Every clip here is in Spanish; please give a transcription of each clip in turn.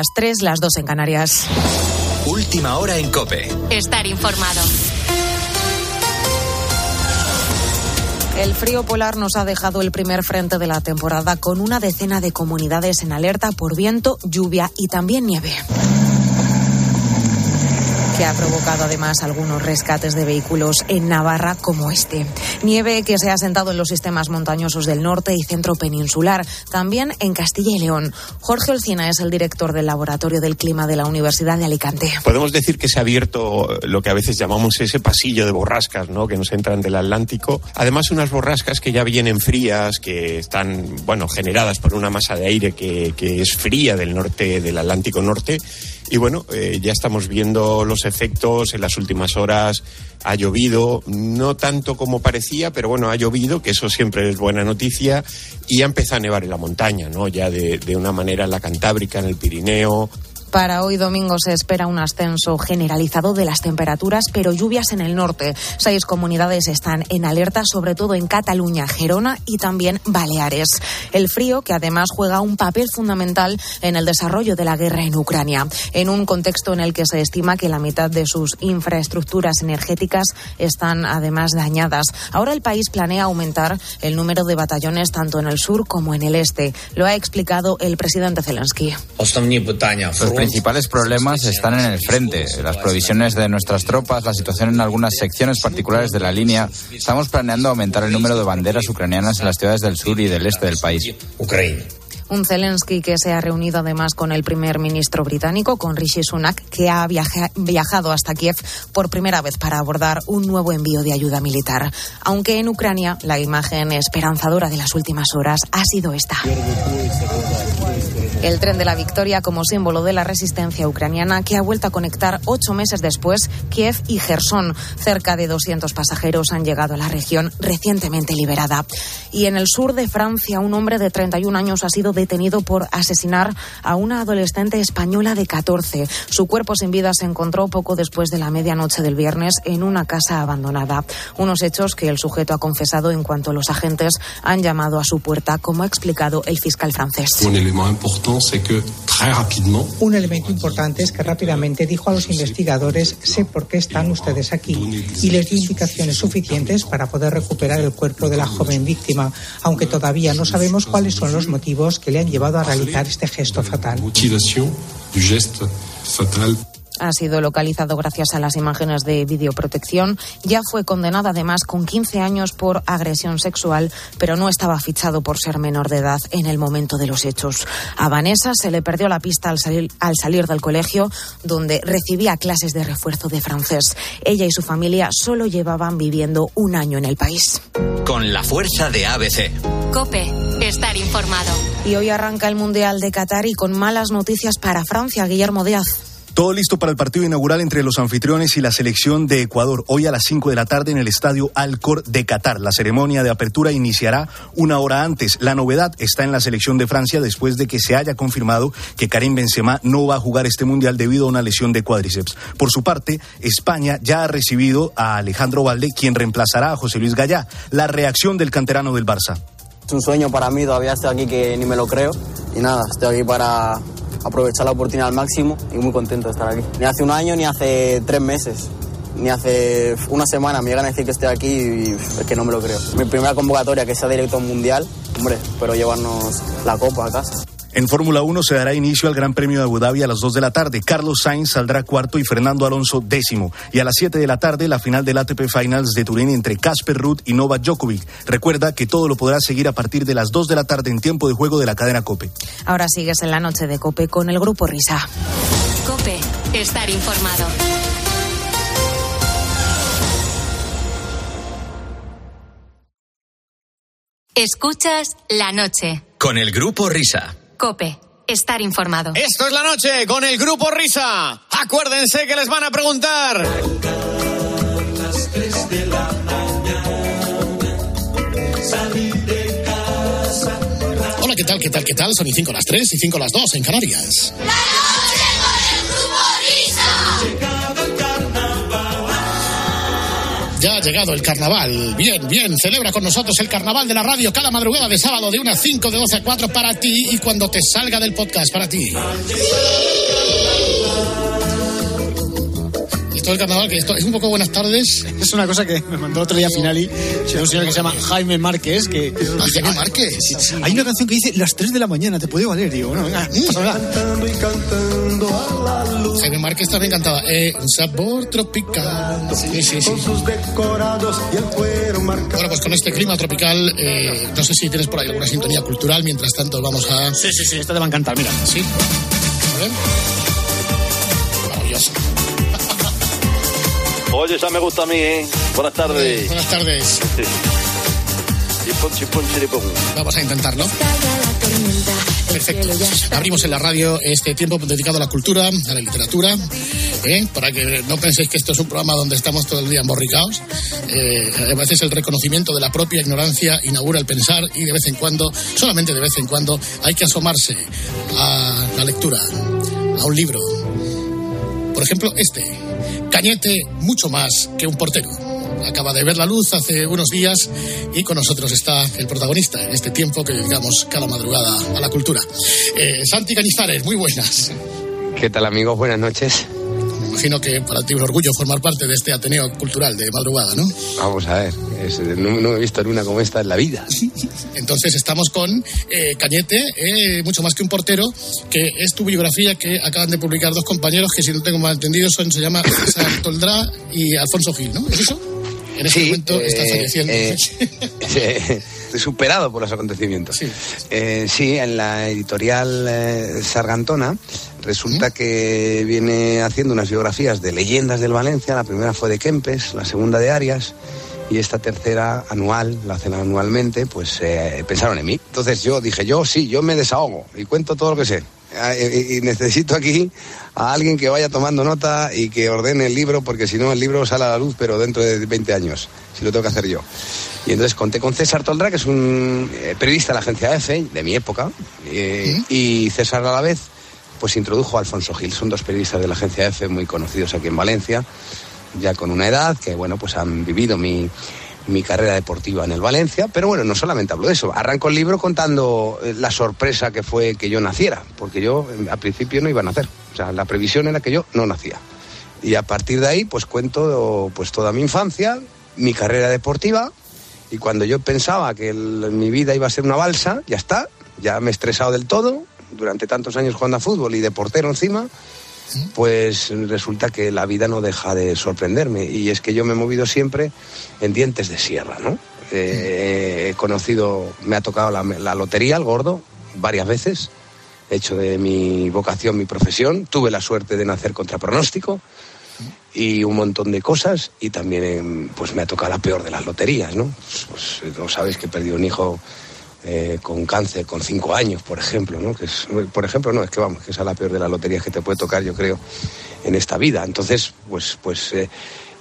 las 3, las 2 en Canarias. Última hora en Cope. Estar informado. El frío polar nos ha dejado el primer frente de la temporada con una decena de comunidades en alerta por viento, lluvia y también nieve que ha provocado además algunos rescates de vehículos en Navarra como este. Nieve que se ha sentado en los sistemas montañosos del norte y centro peninsular, también en Castilla y León. Jorge Olcina es el director del Laboratorio del Clima de la Universidad de Alicante. Podemos decir que se ha abierto lo que a veces llamamos ese pasillo de borrascas, ¿no? Que nos entran del Atlántico. Además, unas borrascas que ya vienen frías, que están, bueno, generadas por una masa de aire que, que es fría del norte, del Atlántico Norte y bueno, eh, ya estamos viendo los efectos en las últimas horas. Ha llovido, no tanto como parecía, pero bueno, ha llovido, que eso siempre es buena noticia. Y ha empezado a nevar en la montaña, ¿no? Ya de, de una manera en la Cantábrica, en el Pirineo, para hoy domingo se espera un ascenso generalizado de las temperaturas, pero lluvias en el norte. Seis comunidades están en alerta, sobre todo en Cataluña, Gerona y también Baleares. El frío, que además juega un papel fundamental en el desarrollo de la guerra en Ucrania, en un contexto en el que se estima que la mitad de sus infraestructuras energéticas están además dañadas. Ahora el país planea aumentar el número de batallones tanto en el sur como en el este. Lo ha explicado el presidente Zelensky principales problemas están en el frente, las provisiones de nuestras tropas, la situación en algunas secciones particulares de la línea. Estamos planeando aumentar el número de banderas ucranianas en las ciudades del sur y del este del país. Un Zelensky que se ha reunido además con el primer ministro británico, con Rishi Sunak, que ha viajado hasta Kiev por primera vez para abordar un nuevo envío de ayuda militar. Aunque en Ucrania la imagen esperanzadora de las últimas horas ha sido esta. El tren de la victoria como símbolo de la resistencia ucraniana que ha vuelto a conectar ocho meses después Kiev y Gerson. Cerca de 200 pasajeros han llegado a la región recientemente liberada. Y en el sur de Francia, un hombre de 31 años ha sido detenido por asesinar a una adolescente española de 14. Su cuerpo sin vida se encontró poco después de la medianoche del viernes en una casa abandonada. Unos hechos que el sujeto ha confesado en cuanto los agentes han llamado a su puerta, como ha explicado el fiscal francés. Un elemento importante es que rápidamente dijo a los investigadores, sé por qué están ustedes aquí, y les dio indicaciones suficientes para poder recuperar el cuerpo de la joven víctima, aunque todavía no sabemos cuáles son los motivos que le han llevado a realizar este gesto fatal ha sido localizado gracias a las imágenes de videoprotección. Ya fue condenado además con 15 años por agresión sexual, pero no estaba fichado por ser menor de edad en el momento de los hechos. A Vanessa se le perdió la pista al salir, al salir del colegio, donde recibía clases de refuerzo de francés. Ella y su familia solo llevaban viviendo un año en el país. Con la fuerza de ABC. Cope, estar informado. Y hoy arranca el Mundial de Qatar y con malas noticias para Francia, Guillermo Díaz. Todo listo para el partido inaugural entre los anfitriones y la selección de Ecuador, hoy a las 5 de la tarde en el estadio Alcor de Qatar. La ceremonia de apertura iniciará una hora antes. La novedad está en la selección de Francia después de que se haya confirmado que Karim Benzema no va a jugar este mundial debido a una lesión de cuádriceps. Por su parte, España ya ha recibido a Alejandro Valde, quien reemplazará a José Luis Gallá. La reacción del canterano del Barça. Es un sueño para mí, todavía estoy aquí que ni me lo creo. Y nada, estoy aquí para aprovechar la oportunidad al máximo y muy contento de estar aquí. Ni hace un año ni hace tres meses ni hace una semana me llegan a decir que estoy aquí y es que no me lo creo. Mi primera convocatoria que sea directo mundial, hombre, espero llevarnos la copa a casa. En Fórmula 1 se dará inicio al Gran Premio de Abu Dhabi a las 2 de la tarde. Carlos Sainz saldrá cuarto y Fernando Alonso décimo. Y a las 7 de la tarde la final del ATP Finals de Turín entre Casper Ruth y Novak Djokovic. Recuerda que todo lo podrás seguir a partir de las 2 de la tarde en tiempo de juego de la cadena Cope. Ahora sigues en la noche de Cope con el grupo Risa. Cope, estar informado. Escuchas la noche. Con el grupo Risa. Cope, estar informado. Esto es la noche con el grupo Risa. Acuérdense que les van a preguntar. Hola, ¿qué tal? ¿Qué tal? ¿Qué tal? Son y 5 las 3 y 5 las 2 en Canarias. ¡La Ya ha llegado el carnaval. Bien, bien. Celebra con nosotros el carnaval de la radio cada madrugada de sábado de unas 5 de 12 a 4 para ti y cuando te salga del podcast para ti. Todo el carnaval, que esto es un poco buenas tardes. Es una cosa que me mandó otro día Finali, un señor que se llama Jaime Márquez, que... Ah, Jaime Márquez. Hay una canción que dice las 3 de la mañana, ¿te puede valer? Digo, bueno, venga, Jaime Márquez también cantaba eh, un sabor tropical. Sí, sí, sí. Bueno, pues con este clima tropical, eh, no sé si tienes por ahí alguna sintonía cultural. Mientras tanto, vamos a. Sí, sí, sí, esto te va a encantar, mira. Sí. A ver. Oye, esa me gusta a mí, ¿eh? Buenas tardes. Buenas tardes. Vamos a intentarlo. Perfecto. Abrimos en la radio este tiempo dedicado a la cultura, a la literatura, ¿eh? para que no penséis que esto es un programa donde estamos todo el día emborricados. Eh, a veces el reconocimiento de la propia ignorancia inaugura el pensar y de vez en cuando, solamente de vez en cuando, hay que asomarse a la lectura, a un libro. Por ejemplo, este, Cañete, mucho más que un portero acaba de ver la luz hace unos días y con nosotros está el protagonista en este tiempo que dedicamos cada madrugada a la cultura. Eh, Santi Cañizares, muy buenas. ¿Qué tal amigos? Buenas noches. Imagino que para ti es un orgullo formar parte de este Ateneo Cultural de madrugada, ¿no? Vamos a ver, es, no, no, he visto una como esta en la vida. Entonces estamos con eh, Cañete, eh, mucho más que un portero, que es tu biografía que acaban de publicar dos compañeros que si no tengo mal entendido son, se llama César Toldrá y Alfonso Gil, ¿no? ¿Es eso? En sí, momento está eh, falleciendo. superado por los acontecimientos. Sí. Eh, sí, en la editorial eh, Sargantona resulta que viene haciendo unas biografías de leyendas del Valencia. La primera fue de Kempes, la segunda de Arias. Y esta tercera anual, la hacen anualmente, pues eh, pensaron en mí. Entonces yo dije, yo sí, yo me desahogo y cuento todo lo que sé. Ah, Y, y necesito aquí a alguien que vaya tomando nota y que ordene el libro, porque si no el libro sale a la luz, pero dentro de 20 años, si lo tengo que hacer yo. Y entonces conté con César Toldrá, que es un eh, periodista de la agencia EFE, de mi época, eh, y César a la vez, pues introdujo a Alfonso Gil. Son dos periodistas de la agencia EFE muy conocidos aquí en Valencia, ya con una edad, que bueno, pues han vivido mi, mi carrera deportiva en el Valencia, pero bueno, no solamente hablo de eso, arranco el libro contando eh, la sorpresa que fue que yo naciera, porque yo eh, al principio no iba a nacer, o sea, la previsión era que yo no nacía. Y a partir de ahí, pues cuento pues toda mi infancia, mi carrera deportiva, y cuando yo pensaba que mi vida iba a ser una balsa, ya está, ya me he estresado del todo, durante tantos años jugando a fútbol y de portero encima, pues resulta que la vida no deja de sorprenderme. Y es que yo me he movido siempre en dientes de sierra, ¿no? Eh, he conocido, me ha tocado la, lotería, el gordo, varias veces. He hecho de mi vocación mi profesión. Tuve la suerte de nacer contra pronóstico y un montón de cosas. Y también pues me ha tocado la peor de las loterías, ¿no? Pues, eh, no sabéis que he perdido un hijo eh, con cáncer con cinco años, por ejemplo, ¿no? Que es, por ejemplo, no, es que vamos, que esa es la peor de las loterías que te puede tocar, yo creo, en esta vida. Entonces, pues, pues eh,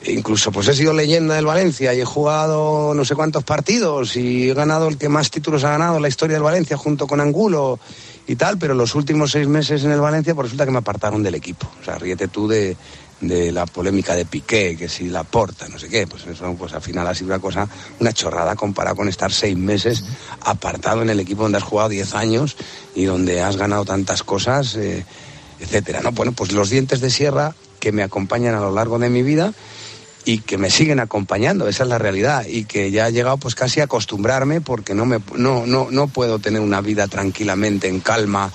incluso pues he sido leyenda del Valencia y he jugado no sé cuántos partidos y he ganado el que más títulos ha ganado en la historia del Valencia junto con Angulo y tal, pero los últimos seis meses en el Valencia pues resulta que me apartaron del equipo. O sea, ríete tú de, de la polémica de Piqué, que si la porta, no sé qué, pues eso pues al final ha sido una cosa, una chorrada comparado con estar seis meses apartado en el equipo donde has jugado diez años y donde has ganado tantas cosas, eh, etcétera. ¿no? Bueno, pues los dientes de sierra que me acompañan a lo largo de mi vida y que me siguen acompañando, esa es la realidad, y que ya he llegado pues casi a acostumbrarme porque no, me, no, no, no puedo tener una vida tranquilamente, en calma,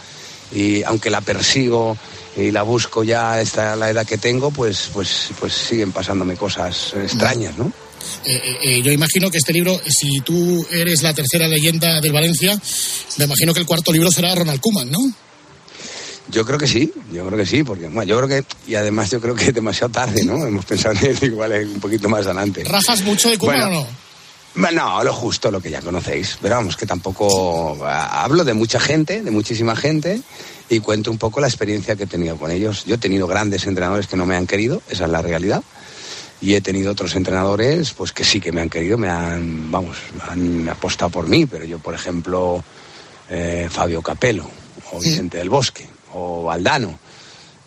y aunque la persigo y la busco ya hasta la edad que tengo, pues, pues, pues siguen pasándome cosas extrañas, ¿no? Eh, eh, eh, yo imagino que este libro, si tú eres la tercera leyenda del Valencia, me imagino que el cuarto libro será Ronald Koeman, ¿no? Yo creo que sí, yo creo que sí, porque bueno, yo creo que, y además yo creo que es demasiado tarde, ¿no? Hemos pensado en él igual un poquito más adelante. ¿Rajas mucho de Bueno, o no? No, lo justo, lo que ya conocéis. Pero vamos, que tampoco ah, hablo de mucha gente, de muchísima gente, y cuento un poco la experiencia que he tenido con ellos. Yo he tenido grandes entrenadores que no me han querido, esa es la realidad. Y he tenido otros entrenadores, pues que sí que me han querido, me han, vamos, han apostado por mí. Pero yo, por ejemplo, eh, Fabio Capello, o Vicente del Bosque, o Valdano,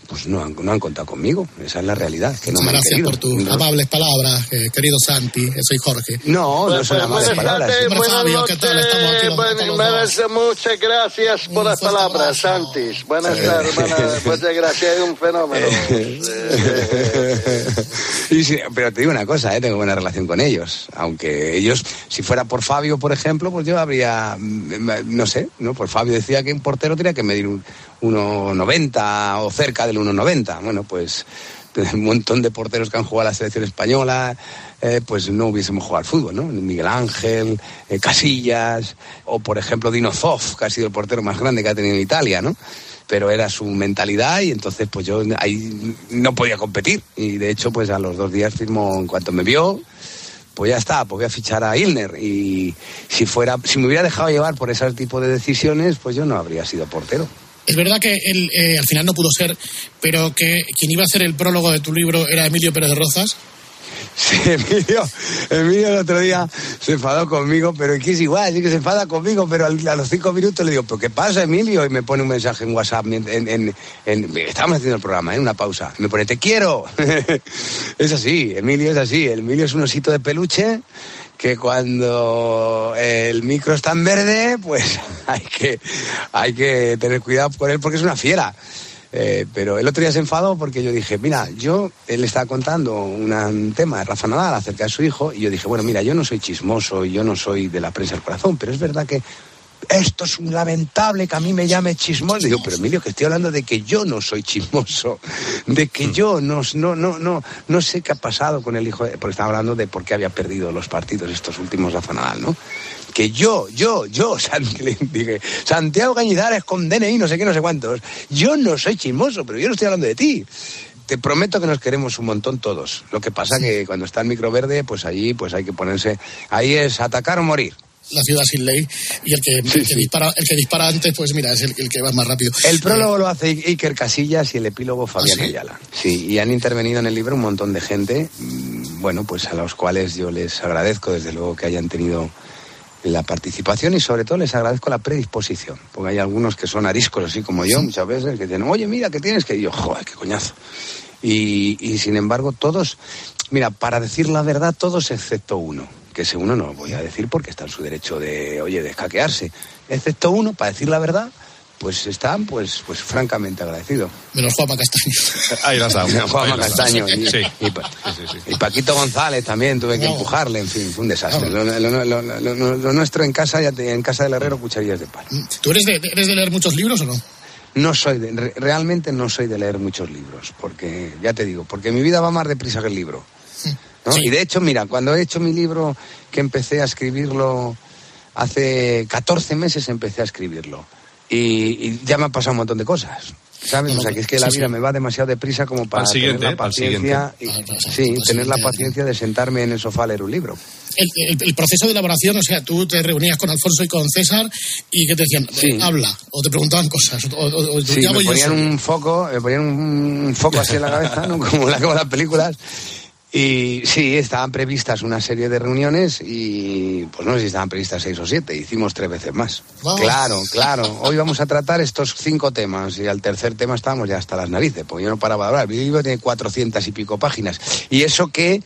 pues no han, no han contado conmigo. Esa es la realidad, que no Muchas me han gracias querido. por tus No. amables palabras, eh, querido Santi. eh, Soy Jorge. No, no son amables palabras. Hombre, Fabio, ¿qué tal? Estamos aquí los- Bueno, los dos. muchas gracias por las palabras, Santis. Buenas tardes, buenas- muchas gracias, es un fenómeno. Y sí, pero te digo una cosa, ¿eh? tengo buena relación con ellos. Aunque ellos, si fuera por Fabio, por ejemplo, pues yo habría, mm, no sé, ¿no? Por Fabio decía que un portero tenía que medir un 1,90 o cerca del 1,90. Bueno, pues un montón de porteros que han jugado a la selección española, eh, pues no hubiésemos jugado al fútbol, ¿no? Miguel Ángel, eh, Casillas, o por ejemplo Dino Zoff, que ha sido el portero más grande que ha tenido Italia, ¿no? pero era su mentalidad y entonces pues yo ahí no podía competir y de hecho pues a los dos días firmó en cuanto me vio pues ya está, pues voy a fichar a Ilner y si fuera, si me hubiera dejado llevar por ese tipo de decisiones pues yo no habría sido portero. Es verdad que él eh, al final no pudo ser, pero que quien iba a ser el prólogo de tu libro era Emilio Pérez de Rozas. Sí, Emilio, Emilio el otro día se enfadó conmigo, pero es que es igual, sí que se enfada conmigo, pero a los cinco minutos le digo, ¿pero qué pasa, Emilio? Y me pone un mensaje en WhatsApp, en, en- haciendo el programa, en una pausa, me pone, te quiero. es así, Emilio es así, Emilio es un osito de peluche que cuando el micro está en verde, pues hay que, hay que tener cuidado con él porque es una fiera. Eh, pero el otro día se enfadó porque yo dije, mira, yo, él estaba contando un tema de Rafa Nadal acerca de su hijo y yo dije, bueno, mira, yo no soy chismoso yo no soy de la prensa del corazón, pero es verdad que esto es un lamentable que a mí me llame chismoso. Digo, pero Emilio, que estoy hablando de que yo no soy chismoso, de que yo no, no, no, no, no sé qué ha pasado con el hijo, de- porque estaba hablando de por qué había perdido los partidos estos últimos Nadal, ¿no? Que yo, yo, yo, dije, Santiago Cañizares con DNI, no sé qué, no sé cuántos. Yo no soy chismoso, pero yo no estoy hablando de ti. Te prometo que nos queremos un montón todos. Lo que pasa que cuando está el micro verde, pues allí pues hay que ponerse. Ahí es atacar o morir. La ciudad sin ley. Y el que, el que dispara, el que dispara antes, pues mira, es el, el que va más rápido. El prólogo lo hace Iker Casillas y el epílogo Fabián ¿Ah, sí? Ayala. Sí, y han intervenido en el libro un montón de gente, mm, bueno, pues a los cuales yo les agradezco desde luego que hayan tenido la participación y sobre todo les agradezco la predisposición, porque hay algunos que son ariscos así como yo muchas veces, que dicen, oye, mira, ¿qué tienes que...? Y yo, joder, qué coñazo. Y, y sin embargo, todos, mira, para decir la verdad, todos excepto uno, que ese uno no lo voy a decir porque está en su derecho de, oye, de escaquearse, excepto uno, para decir la verdad, pues están, pues, pues francamente agradecidos. Menos Juanma Castaño. Ahí las damos. Juanma Ahí las Castaño y, Sí. y Pa- y Paquito González también tuve que No. empujarle, en fin, fue un desastre. Lo, lo- lo- lo- lo- lo- lo nuestro en casa, ya te- en casa del herrero, cucharillas de pan. ¿Tú eres de, eres de leer muchos libros o no? No soy de- re- realmente no soy de leer muchos libros, porque ya te digo, porque mi vida va más deprisa que el libro. ¿No? Sí. Y de hecho, mira, cuando he hecho mi libro, que empecé a escribirlo hace 14 meses, empecé a escribirlo. Y, y ya me han pasado un montón de cosas. ¿Sabes? O sea, que es que la sí, vida sí. me va demasiado deprisa como para Al siguiente, tener la al siguiente. paciencia. y- Ah, sí, tener la paciencia de sentarme en el sofá a leer un libro. El, el- el proceso de elaboración, o sea, tú te reunías con Alfonso y con César y que te decían, Sí. eh, habla, o te preguntaban cosas, o, o- o- Sí, me voy yo ponían solo. un foco, me ponían un, un foco así en la cabeza, ¿no? como, la, como las películas. Y sí, estaban previstas una serie de reuniones y pues no sé si estaban previstas seis o siete, hicimos tres veces más. Claro, claro. Hoy vamos a tratar estos cinco temas y al tercer tema estábamos ya hasta las narices, porque yo no paraba de hablar. Mi libro tiene cuatrocientas y pico páginas. Y eso que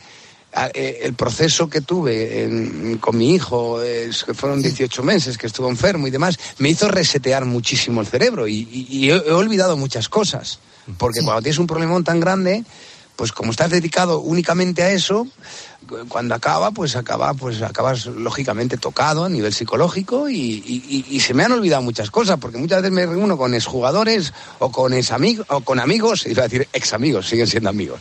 eh, el proceso que tuve en- con mi hijo, es que fueron 18 meses que estuvo enfermo y demás, me hizo resetear muchísimo el cerebro y, y- y he, he olvidado muchas cosas. Porque cuando tienes un problemón tan grande, pues como estás dedicado únicamente a eso, cu- cuando acaba, pues acaba, pues acabas lógicamente tocado a nivel psicológico y, y- y- y se me han olvidado muchas cosas, porque muchas veces me reúno con exjugadores o con examigos, o con amigos, iba a decir ex amigos, siguen siendo amigos,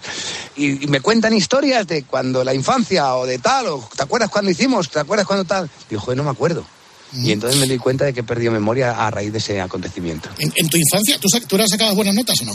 y, y me cuentan historias de cuando la infancia o de tal, o ¿te acuerdas cuando hicimos? ¿Te acuerdas cuando tal? Digo, joder, no me acuerdo. Y entonces me di cuenta de que he perdido memoria a raíz de ese acontecimiento. En, en tu infancia, ¿tú, tú sacabas buenas notas o no?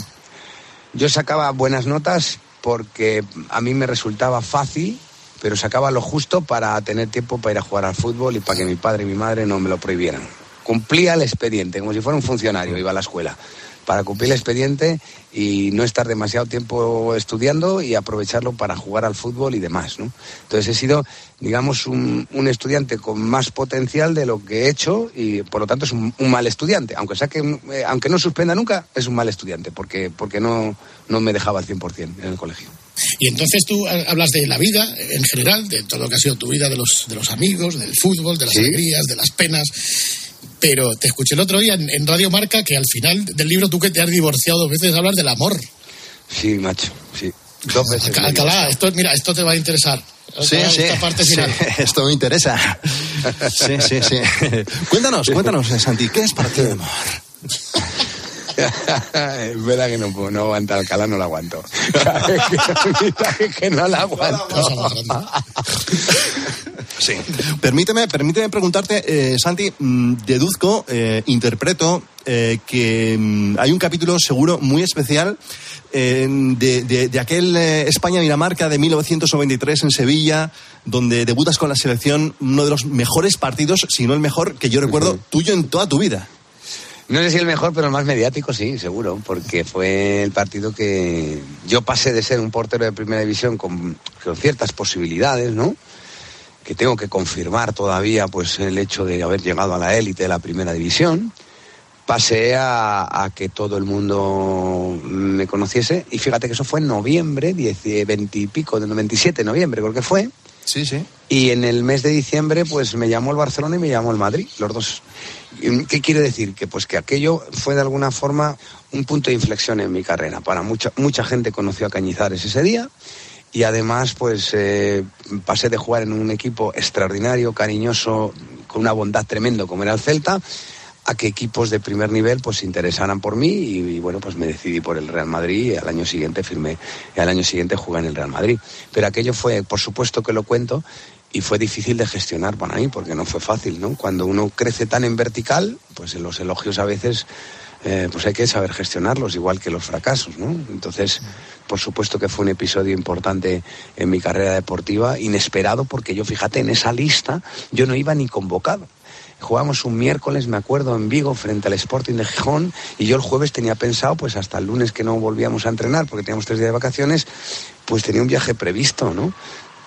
Yo sacaba buenas notas porque a mí me resultaba fácil, pero sacaba lo justo para tener tiempo para ir a jugar al fútbol y para que mi padre y mi madre no me lo prohibieran. Cumplía el expediente, como si fuera un funcionario, iba a la escuela. Para cumplir el expediente y no estar demasiado tiempo estudiando y aprovecharlo para jugar al fútbol y demás, ¿no? Entonces he sido, digamos, un, un estudiante con más potencial de lo que he hecho y por lo tanto es un, un mal estudiante. Aunque sea que, eh, aunque no suspenda nunca, es un mal estudiante porque, porque no, no me dejaba al 100% en el colegio. Y entonces tú hablas de la vida en general, de todo lo que ha sido tu vida, de los, de los amigos, del fútbol, de las Sí. alegrías, de las penas. Pero te escuché el otro día en, en Radio Marca que al final del libro tú que te has divorciado dos veces hablas del amor. Sí, macho, sí. Dos veces. Alca- Alcalá, esto, mira, esto te va a interesar. Sí, sí, Esta parte sí, final. esto me interesa. Sí, sí, sí. Cuéntanos, cuéntanos, eh, Santi, ¿qué es para ti el amor? es verdad que no, no aguanta Alcalá, no la aguanto. que, que no la aguanto. Sí. Permíteme, permíteme preguntarte, eh, Santi, mm, deduzco, eh, interpreto eh, que mm, hay un capítulo seguro muy especial eh, de, de- de aquel eh, España-Dinamarca de 1993 en Sevilla, donde debutas con la selección, uno de los mejores partidos, si no el mejor, que yo recuerdo tuyo en toda tu vida. No sé si el mejor, pero el más mediático, sí, seguro, porque fue el partido que yo pasé de ser un portero de primera división con, con ciertas posibilidades, ¿no? Que tengo que confirmar todavía, pues, el hecho de haber llegado a la élite de la primera división. Pasé a, a que todo el mundo me conociese, y fíjate que eso fue en noviembre, 10, 20 y pico, de 27 de noviembre, creo que fue. Sí, sí. Y en el mes de diciembre, pues me llamó el Barcelona y me llamó el Madrid, los dos. ¿Y ¿Qué quiere decir? Que pues que aquello fue de alguna forma un punto de inflexión en mi carrera. Para mucha, mucha gente conoció a Cañizares ese día y además pues eh, pasé de jugar en un equipo extraordinario, cariñoso, con una bondad tremendo como era el Celta, a que equipos de primer nivel pues se interesaran por mí y, bueno pues me decidí por el Real Madrid y al año siguiente firmé y al año siguiente jugué en el Real Madrid. Pero aquello fue por supuesto que lo cuento y fue difícil de gestionar para mí porque no fue fácil no cuando uno crece tan en vertical pues los elogios a veces eh, pues hay que saber gestionarlos igual que los fracasos no entonces por supuesto que fue un episodio importante en mi carrera deportiva inesperado porque yo fíjate en esa lista yo no iba ni convocado Jugamos un miércoles, me acuerdo, en Vigo frente al Sporting de Gijón y yo el jueves tenía pensado, pues hasta el lunes que no volvíamos a entrenar porque teníamos tres días de vacaciones, pues tenía un viaje previsto, ¿no?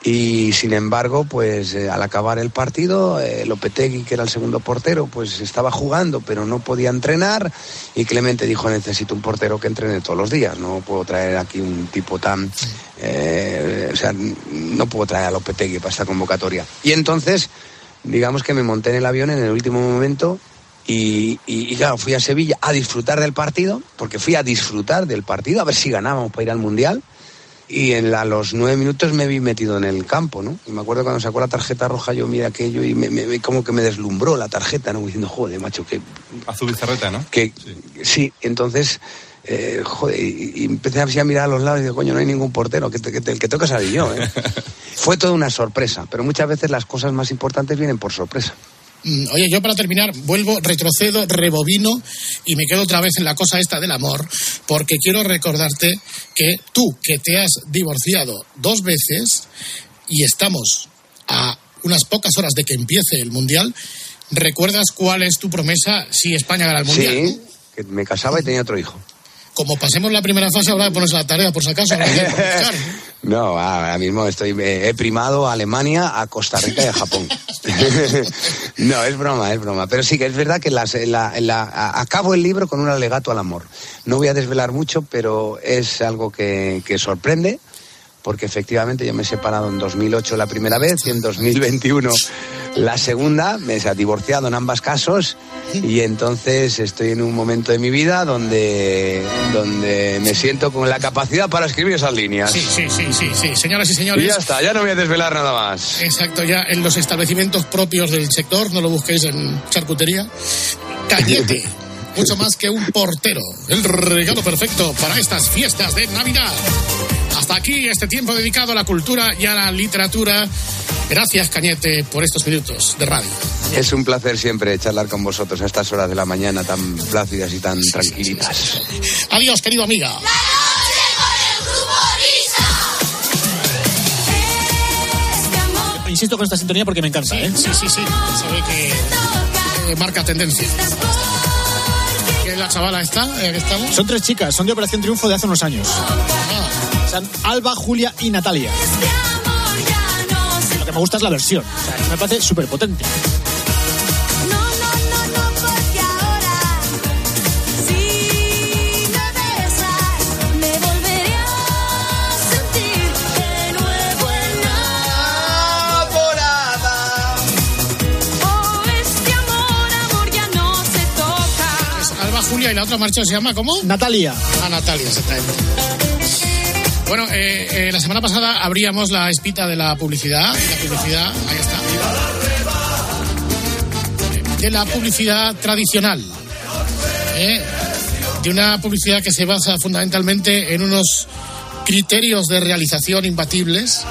Y sin embargo, pues eh, al acabar el partido, eh, Lopetegui, que era el segundo portero, pues estaba jugando, pero no podía entrenar. Y Clemente dijo: Necesito un portero que entrene todos los días. No puedo traer aquí un tipo tan. eh, o sea, no puedo traer a Lopetegui para esta convocatoria. Y entonces, digamos que me monté en el avión en el último momento. Y, y- y claro, fui a Sevilla a disfrutar del partido, porque fui a disfrutar del partido, a ver si ganábamos para ir al Mundial. Y en la- a los nueve minutos me vi metido en el campo, ¿no? Y me acuerdo cuando sacó la tarjeta roja, yo miré aquello y me, como que me deslumbró la tarjeta, ¿no? Diciendo, joder, macho, que... Azul bizarreta, ¿no? que sí. entonces, eh, joder, y, empecé así a mirar a los lados y digo, coño, no hay ningún portero, que, te- que te- el que toca salir yo, ¿eh? Fue toda una sorpresa, pero muchas veces las cosas más importantes vienen por sorpresa. Mm, Oye, yo para terminar vuelvo, retrocedo, rebobino y me quedo otra vez en la cosa esta del amor, porque quiero recordarte que tú, que te has divorciado dos veces y estamos a unas pocas horas de que empiece el Mundial, ¿recuerdas cuál es tu promesa si España gana el Mundial? Sí, que me casaba y tenía otro hijo. Como pasemos la primera fase, habrá que ponerse la tarea por si acaso. ¿no? No, ahora mismo estoy eh, he primado a Alemania, a Costa Rica y a Japón. no, es broma, es broma. Pero sí que es verdad que las- la- acabo el libro con un alegato al amor. No voy a desvelar mucho, pero es algo que sorprende. Porque efectivamente yo me he separado en 2008 la primera vez y en 2021 la segunda. Me he divorciado en ambos casos y entonces estoy en un momento de mi vida donde, donde me siento con la capacidad para escribir esas líneas. Sí, sí, sí, sí, sí. Señoras y señores. Y ya está, ya no voy a desvelar nada más. Exacto, ya en los establecimientos propios del sector, no lo busquéis en charcutería. Cañete, mucho más que un portero. El regalo perfecto para estas fiestas de Navidad. Hasta aquí este tiempo dedicado a la cultura y a la literatura. Gracias, Cañete, por estos minutos de radio. Es un placer siempre charlar con vosotros a estas horas de la mañana tan plácidas y tan tranquilitas. Adiós, querido amiga. Insisto con esta sintonía porque me encanta, ¿eh? Sí, sí, sí. Se ve que eh, marca tendencia. ¿Qué es la chavala esta? Eh, que estamos? Son tres chicas, son de Operación Triunfo de hace unos años. Son Alba, Julia y Natalia. Lo que me gusta es la versión. O sea, me parece súper potente. Y la otra marcha se llama ¿cómo? Natalia. Ah, Natalia, exactamente. Bueno, eh, eh, la semana pasada abríamos la espita de la publicidad. La publicidad, ahí está. De la publicidad tradicional. ¿eh? De una publicidad que se basa fundamentalmente en unos criterios de realización imbatibles,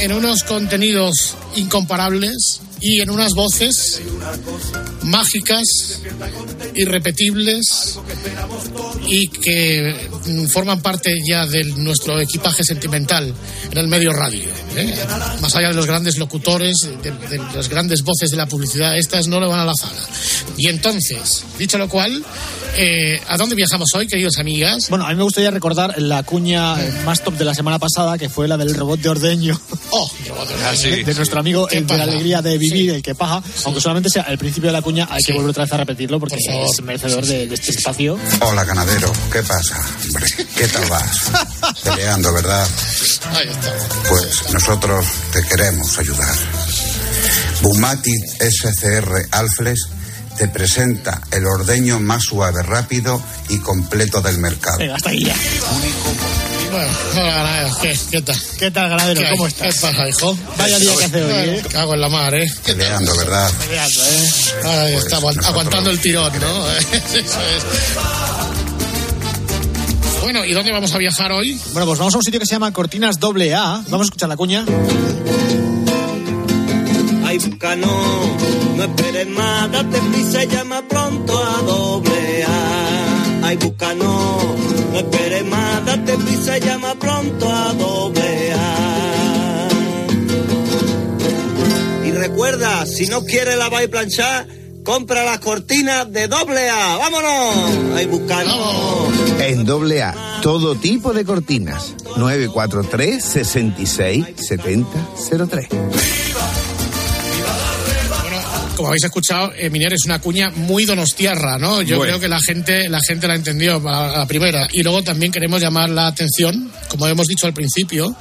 en unos contenidos incomparables y en unas voces mágicas, irrepetibles y que forman parte ya de nuestro equipaje sentimental en el medio radio. ¿eh? Más allá de los grandes locutores, de, de las grandes voces de la publicidad, estas no le van a la zaga. Y entonces, dicho lo cual, eh, ¿a dónde viajamos hoy, queridos amigas? Bueno, a mí me gustaría recordar la cuña más top de la semana pasada, que fue la del robot de ordeño. Oh, de, de nuestro amigo ¿Qué el de la alegría de vivir, el que paja. Aunque solamente sea el principio de la cuña, hay que volver otra vez a repetirlo porque Por es merecedor de, de este espacio. Hola, ganadero. ¿Qué pasa? Hombre, ¿qué tal vas? Peleando, ¿verdad? Ahí está. Pues nosotros te queremos ayudar. Bumati SCR Alfles te presenta el ordeño más suave, rápido y completo del mercado. Venga, hasta ahí ya. Bueno, hola, ¿qué, ¿qué tal? ¿Qué tal, ganadero? ¿Cómo estás? ¿Qué pasa, hijo? Vaya día que hace hoy, ¿eh? Cago en la mar, ¿eh? Peleando, ¿verdad? Peleando, ¿eh? Ahí Pues está, aguant- nosotros- aguantando el tirón, ¿no? Eso es. Bueno, ¿y dónde vamos a viajar hoy? Bueno, pues vamos a un sitio que se llama Cortinas Doble A. Vamos a escuchar la cuña. Ay, Bucano, no esperes más, date prisa y llama pronto a doble A. Ay, Bucano, no esperes más, date prisa y llama pronto a doble A. Y recuerda, si no quieres lavar y planchar, compra las cortinas de doble A. ¡Vámonos! Ay, Bucano. En doble A, todo tipo de cortinas. 943 66 70 03. Como habéis escuchado, eh, Miner es una cuña muy donostiarra, ¿no? Yo Bueno. creo que la gente, la gente la entendió a a la primera. Y luego también queremos llamar la atención, como hemos dicho al principio,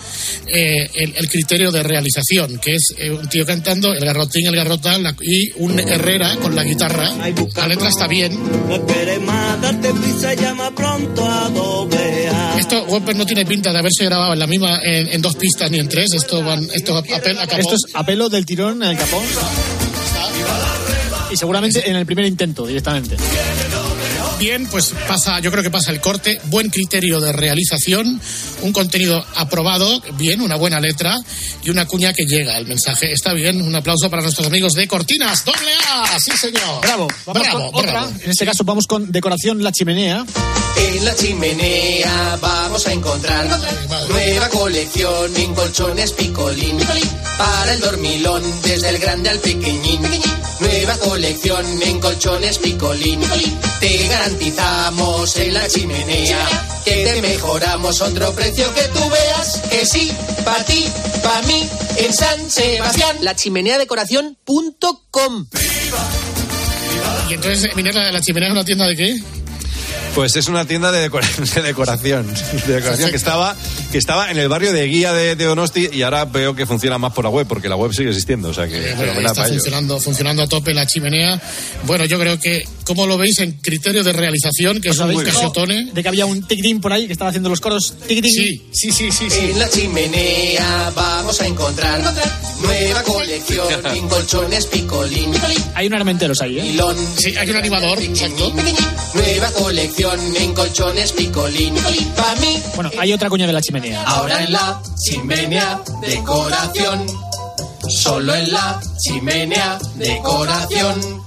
eh, el, el criterio de realización, que es eh, un tío cantando, el garrotín, el garrotán, la- y un Herrera con la guitarra. La letra está bien. No esperes más, date prisa y llama pronto a doble A. Esto, Whopper no tiene pinta de haberse grabado en la misma, en, en dos pistas ni en tres. Esto van, esto apel, acabó. Esto es a pelo del tirón en el capón. Y seguramente en el primer intento, directamente. Bien, pues pasa, yo creo que pasa el corte, buen criterio de realización, un contenido aprobado, bien, una buena letra y una cuña que llega. El mensaje está bien. Un aplauso para nuestros amigos de Cortinas. Doble A, sí señor. Bravo. Vamos bravo, con otra. bravo. En este caso vamos con decoración La Chimenea. En la chimenea vamos a encontrar nueva colección en colchones picolín. Para el dormilón, desde el grande al pequeñín. Nueva colección en colchones picolín. Te garantizamos en la chimenea que te mejoramos otro precio que tú veas. Que sí, para ti, para mí, en San Sebastián. La chimenea decoración.com. Y entonces, Minerva, la chimenea es una tienda de qué? Pues es una tienda de, decora- de decoración, de decoración que estaba, que estaba en el barrio de Guía de, de Donosti y ahora veo que funciona más por la web porque la web sigue existiendo, o sea que Eh, fenomenal está para ellos. funcionando, funcionando a tope la chimenea. Bueno, yo creo que, ¿cómo lo veis en criterio de realización? Que es ¿Os un habéis fijado casiotone. De que había un tictín por ahí que estaba haciendo los coros. Tictín. Sí, sí, sí, sí, sí. En la chimenea vamos a encontrar nueva colección en colchones picolín. Hay un armenteros ahí, ¿eh? Sí, hay un animador, exacto. Nueva colección en colchones picolín. Pa' mí, Bueno, hay otra cuña de La Chimenea. ahora en la chimenea decoración. Solo en la chimenea decoración.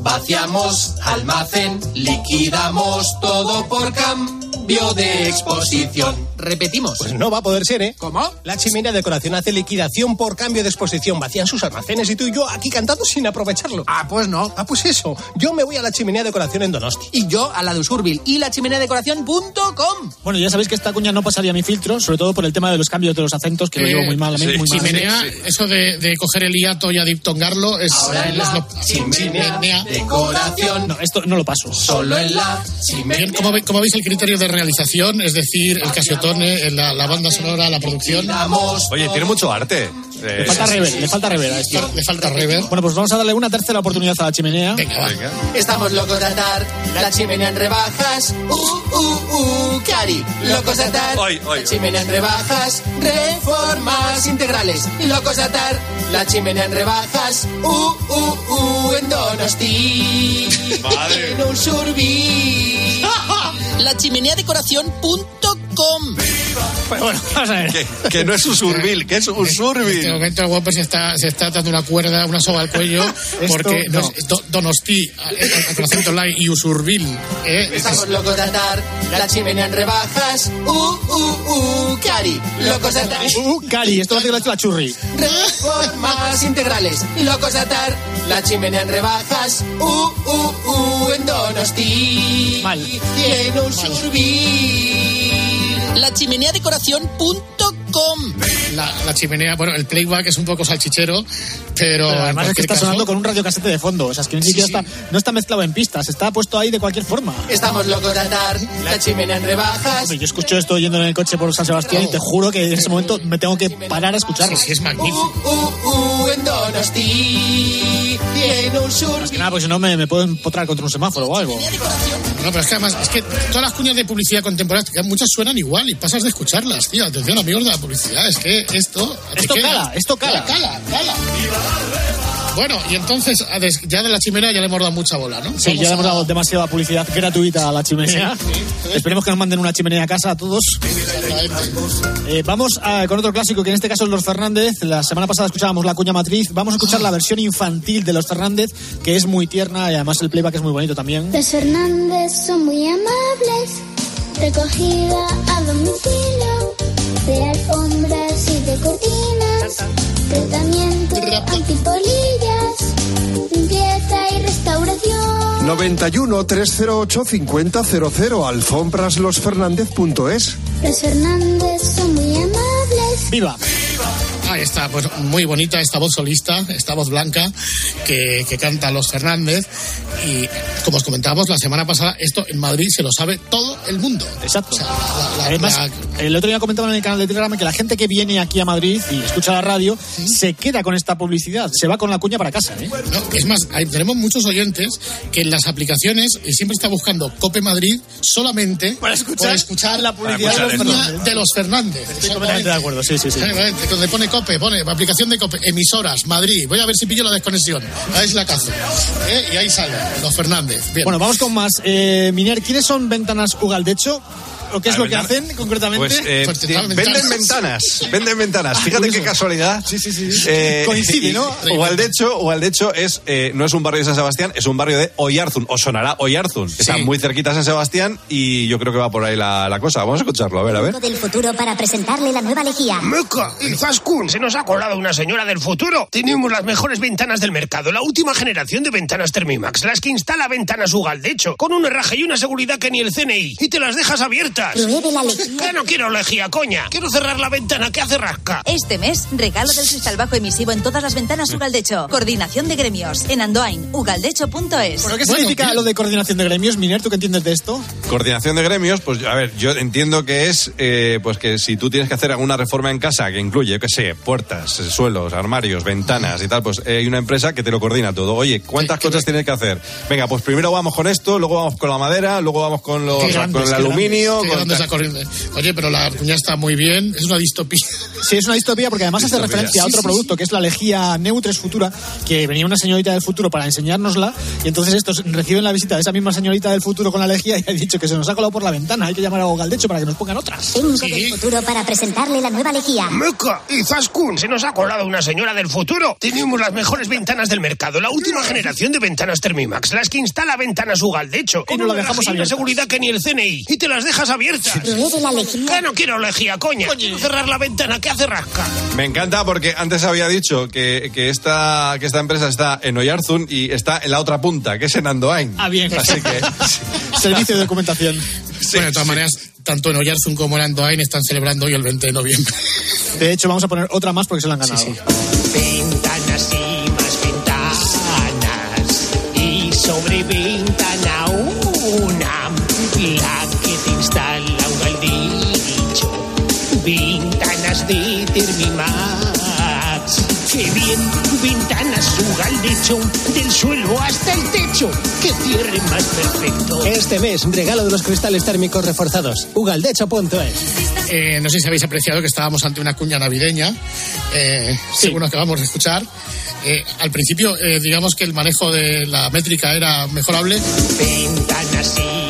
Vaciamos almacén, liquidamos todo por cambio de exposición. Repetimos. Pues no va a poder ser, ¿eh? ¿Cómo? La chimenea de decoración hace liquidación por cambio de exposición. Vacían sus almacenes y tú y yo aquí cantando sin aprovecharlo. Ah, pues no. Ah, pues eso. Yo me voy a la chimenea de decoración en Donosti. Y yo a la de Usurbil y la chimenea de decoración.com. Bueno, ya sabéis que esta cuña no pasaría mi filtro, sobre todo por el tema de los cambios de los acentos, que lo llevo muy mal. Sí. muy mal. Chimenea, eso de, de coger el hiato y adiptongarlo es, Ahora en es la lo- chimenea decoración. No, esto no lo paso. Solo en la chimenea. Bien, ¿Cómo, ve- cómo veis el criterio de realización? Es decir, el casiotone, la, la banda sonora, la producción. Oye, tiene mucho arte. Eh, Le falta rever, le falta rever a esto. Le falta rever. Bueno, pues vamos a darle una tercera oportunidad a la chimenea. Venga, va. Estamos locos de atar la chimenea en rebajas. Uh, uh, uh, Cari. Locos de atar Ay, ay. la chimenea en rebajas. Reformas integrales. Locos de atar la chimenea en rebajas. Uh, uh, uh, en Donosti. Madre. En Usurbil. La chimenea decoración.com. Pero bueno, vamos a ver. Que, que no es Usurbil, que es En este Usurbil. momento el guapo se está, se está dando una cuerda, una soga al cuello, porque no. no es Do- Donosti, eh, eh, con acento online, y Usurbil. ¿eh? Estamos locos de atar la chimenea en rebajas. Uh, uh, uh, Cari. Locos de atar. Uh, Cari, esto lo hace la churri. Reformas integrales. Locos de atar la chimenea en rebajas. Uh, uh, uh, en Donosti. Mal. Y en Usurbil. La chimenea decoración.com. La, la chimenea, bueno, el playback es un poco salchichero, pero. Pero además es que está caso- sonando con un radiocasete de fondo. O sea, es que ni siquiera está, no está mezclado en pistas, está puesto ahí de cualquier forma. Estamos locos de atar la chimenea en rebajas. Hombre, Yo escucho esto yendo en el coche por San Sebastián y te juro que en ese momento me tengo que parar a escucharlo. Sí, es Uh, magnífico. uh, uh, en Donosti. En Usurbil. Más que nada, porque si no me, me puedo empotrar contra un semáforo o algo. No, pero es que además, es que todas las cuñas de publicidad contemporánea, muchas suenan igual y pasas de escucharlas, tío. Atención, amigos de la publicidad, es que esto. Esto queda. cala, esto cala. Cala, cala. Bueno, y entonces, ya de la chimenea ya le hemos dado mucha bola, ¿no? Sí, ya le hemos dado demasiada publicidad gratuita a la chimenea. Esperemos que nos manden una chimenea a casa a todos. Eh, vamos a- con otro clásico, que en este caso es Los Fernández. La semana pasada escuchábamos la cuña matriz. Vamos a escuchar la versión infantil de Los Fernández, que es muy tierna y además el playback es muy bonito también. Los Fernández son muy amables, recogida a domicilio, de alfombras y de cortinas, tratamiento antipolillas, limpieza y restauración. 91 308 5000 alfombraslosfernández.es Los Fernández son muy amables. ¡Viva! Ahí está, pues muy bonita esta voz solista, esta voz blanca que, que canta Los Fernández. Y como os comentábamos la semana pasada, esto en Madrid se lo sabe todo el mundo. Exacto. O sea, la- la- Además, la- el otro día comentaban en el canal de Telegram que la gente que viene aquí a Madrid y escucha la radio se queda con esta publicidad, se va con la cuña para casa. ¿eh? No, es más, hay- tenemos muchos oyentes que en las aplicaciones eh, siempre está buscando Cope Madrid solamente Para escuchar por escuchar la publicidad de los Fernández. de los Fernández. Estoy completamente de acuerdo, sí, sí, sí. Donde pone Cope, pone aplicación de Cope, emisoras, Madrid. Voy a ver si pillo la desconexión. Ahí es la cazo. ¿Eh? Y ahí sale, los Fernández. Bueno, vamos con más. Eh, Miner, ¿quiénes son ventanas Ugaldecho? ¿O qué es Ah, lo que hacen concretamente? Pues, eh, Pues venden ventanas. ventanas, venden ventanas. Fíjate curioso. qué casualidad. Sí, sí, sí. Eh, Coincide, ¿no? Ugaldecho, Ugaldecho es, eh, no es un barrio de San Sebastián, es un barrio de Oyarzun, o sonará Oyarzun. Está muy cerquita a San Sebastián y yo creo que va por ahí la, la cosa. Vamos a escucharlo, a ver, a ver. del futuro para presentarle la nueva lejía. ¡Meca! ¡Izaskun! Se nos ha colado una señora del futuro. Tenemos las mejores ventanas del mercado, la última generación de ventanas Thermimax, las que instala ventanas Ugaldecho, con un herraje y una seguridad que ni el CNI, y te las dejas abiertas. Pruebe la lejía. Que no quiero lejía, coña. Quiero cerrar la ventana que hace rasca. Este mes, regalo del cristal bajo emisivo en todas las ventanas Ugaldecho. Coordinación de gremios. En Andoain, ugaldecho.es. Bueno, ¿qué significa lo de coordinación de gremios, Miner? ¿Tú qué entiendes de esto? Coordinación de gremios, pues a ver, yo entiendo que es eh, pues que si tú tienes que hacer alguna reforma en casa que incluye, yo qué sé, puertas, suelos, armarios, ventanas y tal, pues eh, hay una empresa que te lo coordina todo. Oye, ¿cuántas cosas tienes que hacer? Venga, pues primero vamos con esto, luego vamos con la madera, luego vamos con, los, grandes, con el aluminio. grandes, tal. la corriente. Oye, pero la cuña está muy bien, es una distopía. Sí, es una distopía porque además hace referencia a otro sí, producto que es la lejía Neutres Futura, que venía una señorita del futuro para enseñárnosla y entonces estos reciben la visita de esa misma señorita del futuro con la lejía y ha dicho que se nos ha colado por la ventana, hay que llamar a Gogaldecho para que nos pongan otras. Del futuro para presentarle la nueva lejía. ¡Meca! ¡Izaskun! Se nos ha colado una señora del futuro. Tenemos las mejores ventanas del mercado, la última generación de ventanas Thermimax, las que instala ventanas Ugaldecho, Y nos la dejamos y una abierta. seguridad que ni el CNI, y te las dejas abiertas. Que no quiero lejía, coña. Cerrar la ventana, que hace rasca. Me encanta porque antes había dicho que, que, esta, que esta empresa está en Oyarzún y está en la otra punta, que es en Andoain. Ah, bien. Así que. Servicio de documentación. bueno, de todas maneras, tanto en Oyarzún como en Andoain están celebrando hoy el 20 de noviembre. De hecho, vamos a poner otra más porque se la han ganado. Ventanas y más ventanas. Y sobre Thermimax. Qué bien, ventanas Ugaldecho. Del suelo hasta el techo. Que cierre más perfecto. Este mes, regalo de los cristales térmicos reforzados. Ugaldecho.es. Eh, no sé si habéis apreciado que estábamos ante una cuña navideña, eh, según acabamos de escuchar. Eh, al principio, eh, digamos que el manejo de la métrica era mejorable. Ventanas y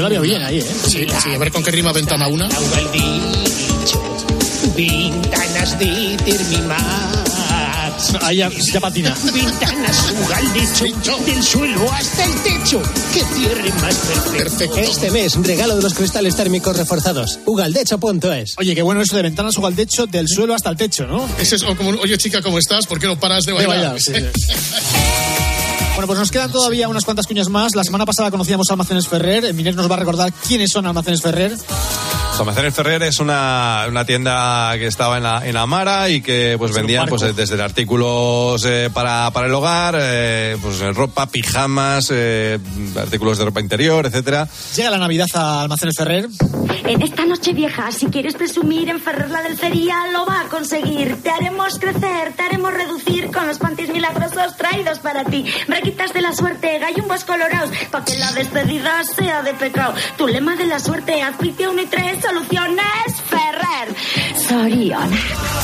Yo la veo bien ahí, ¿eh? Sí, sí, a ver con qué rima ventana una. Ventanas de. Ahí ya, ya patina. Ventanas Ugaldecho. Del suelo hasta el techo. Que cierre más perfecto. Este mes, regalo de los cristales térmicos reforzados. Ugaldecho.es. Oye, qué bueno eso de ventanas al techo, del suelo hasta el techo, ¿no? Es como, oye chica, ¿cómo estás? ¿Por qué no paras de bailar? bailar, sí, sí. Bueno, pues nos quedan todavía unas cuantas cuñas más. La semana pasada conocíamos a Almacenes Ferrer. Miner nos va a recordar quiénes son Almacenes Ferrer. Almacenes Ferrer es una, una tienda que estaba en la, en Amara y que pues vendían pues desde artículos eh, para, para el hogar, eh, pues ropa, pijamas, eh, artículos de ropa interior, etcétera. Llega la Navidad a Almacenes Ferrer. En esta noche vieja, si quieres presumir en Ferrer la del cereal, lo va a conseguir. Te haremos crecer, te haremos reducir con los panties milagrosos traídos para ti. Requitas de la suerte, gallumbos colorados, para que la despedida sea de pecado. Tu lema de la suerte, adquite uno y tres, soluciones Ferrer. Soriona.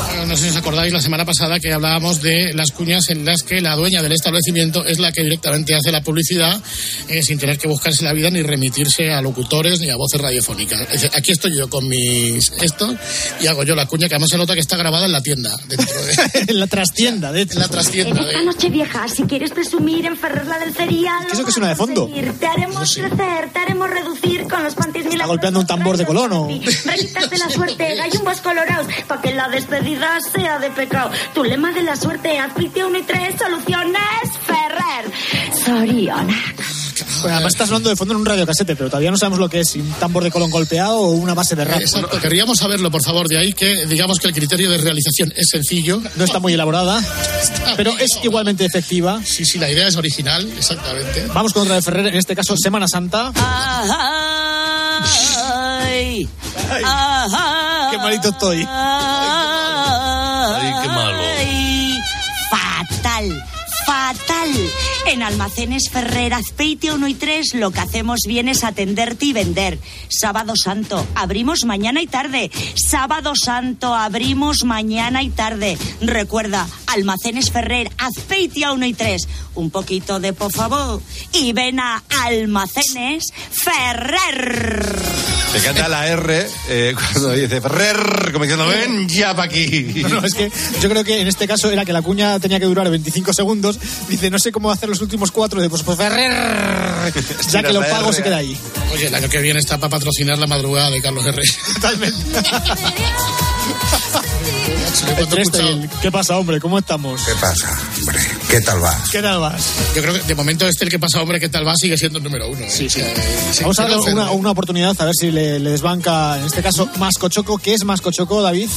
Bueno, no sé si os acordáis la semana pasada que hablábamos de las cuñas en las que la dueña del establecimiento es la que directamente hace la publicidad eh, sin tener que buscarse la vida ni remitirse a locutores ni a voces radiofónicas. Es decir, aquí estoy yo con mis esto y hago yo la cuña que además se nota que está grabada en la tienda. Dentro de, en la trastienda, de hecho. En la trastienda. En esta noche vieja, si quieres presumir en Ferrer la del cereal, ¿Qué es eso que suena de fondo? Te haremos crecer, te haremos reducir con los panties Está milagrosos. golpeando un tambor de Colón o... Requitas de la suerte, gallumbos colorados, para que la despedida sea de pecado. Tu lema de la suerte, adquite uno y tres, soluciones Ferrer. Soriona. Bueno, además estás hablando de fondo en un radiocasete, pero todavía no sabemos lo que es, un tambor de colón golpeado o una base de rap. Exacto, querríamos saberlo, por favor, de ahí que digamos que el criterio de realización es sencillo. No está muy elaborada, pero es igualmente efectiva. Sí, sí, la idea es original, exactamente. Vamos con otra de Ferrer, en este caso Semana Santa. Ay, Qué malito estoy. Ay, qué malo. Fatal, fatal. En Almacenes Ferrer, Azpeite 1 y 3, lo que hacemos bien es atenderte y vender. Sábado Santo, abrimos mañana y tarde. Sábado Santo, abrimos mañana y tarde. Recuerda, Almacenes Ferrer, Azpeitia 1 y 3. Un poquito de por favor. Y ven a Almacenes Ferrer. Me encanta la R eh, cuando dice Ferrer, como diciendo, ven ya pa' aquí. No, no, es que yo creo que en este caso era que la cuña tenía que durar 25 segundos. Dice, no sé cómo hacer los últimos cuatro. Dice, pues, pues Ferrer. Ya que lo pago R. se queda ahí. Oye, el año que viene está para patrocinar la madrugada de Carlos Herrera. Totalmente. El, ¿Qué pasa, hombre? ¿Cómo estamos? ¿Qué pasa, hombre? ¿Qué tal vas? ¿Qué tal vas? Yo creo que de momento este el que pasa, hombre, ¿qué tal va? Sigue siendo el número uno. ¿eh? Sí, sea, sí, Vamos a darle una, Ferrer. una oportunidad a ver si le, le desbanca, en este caso, Mascochoco. ¿Qué es Mascochoco, David?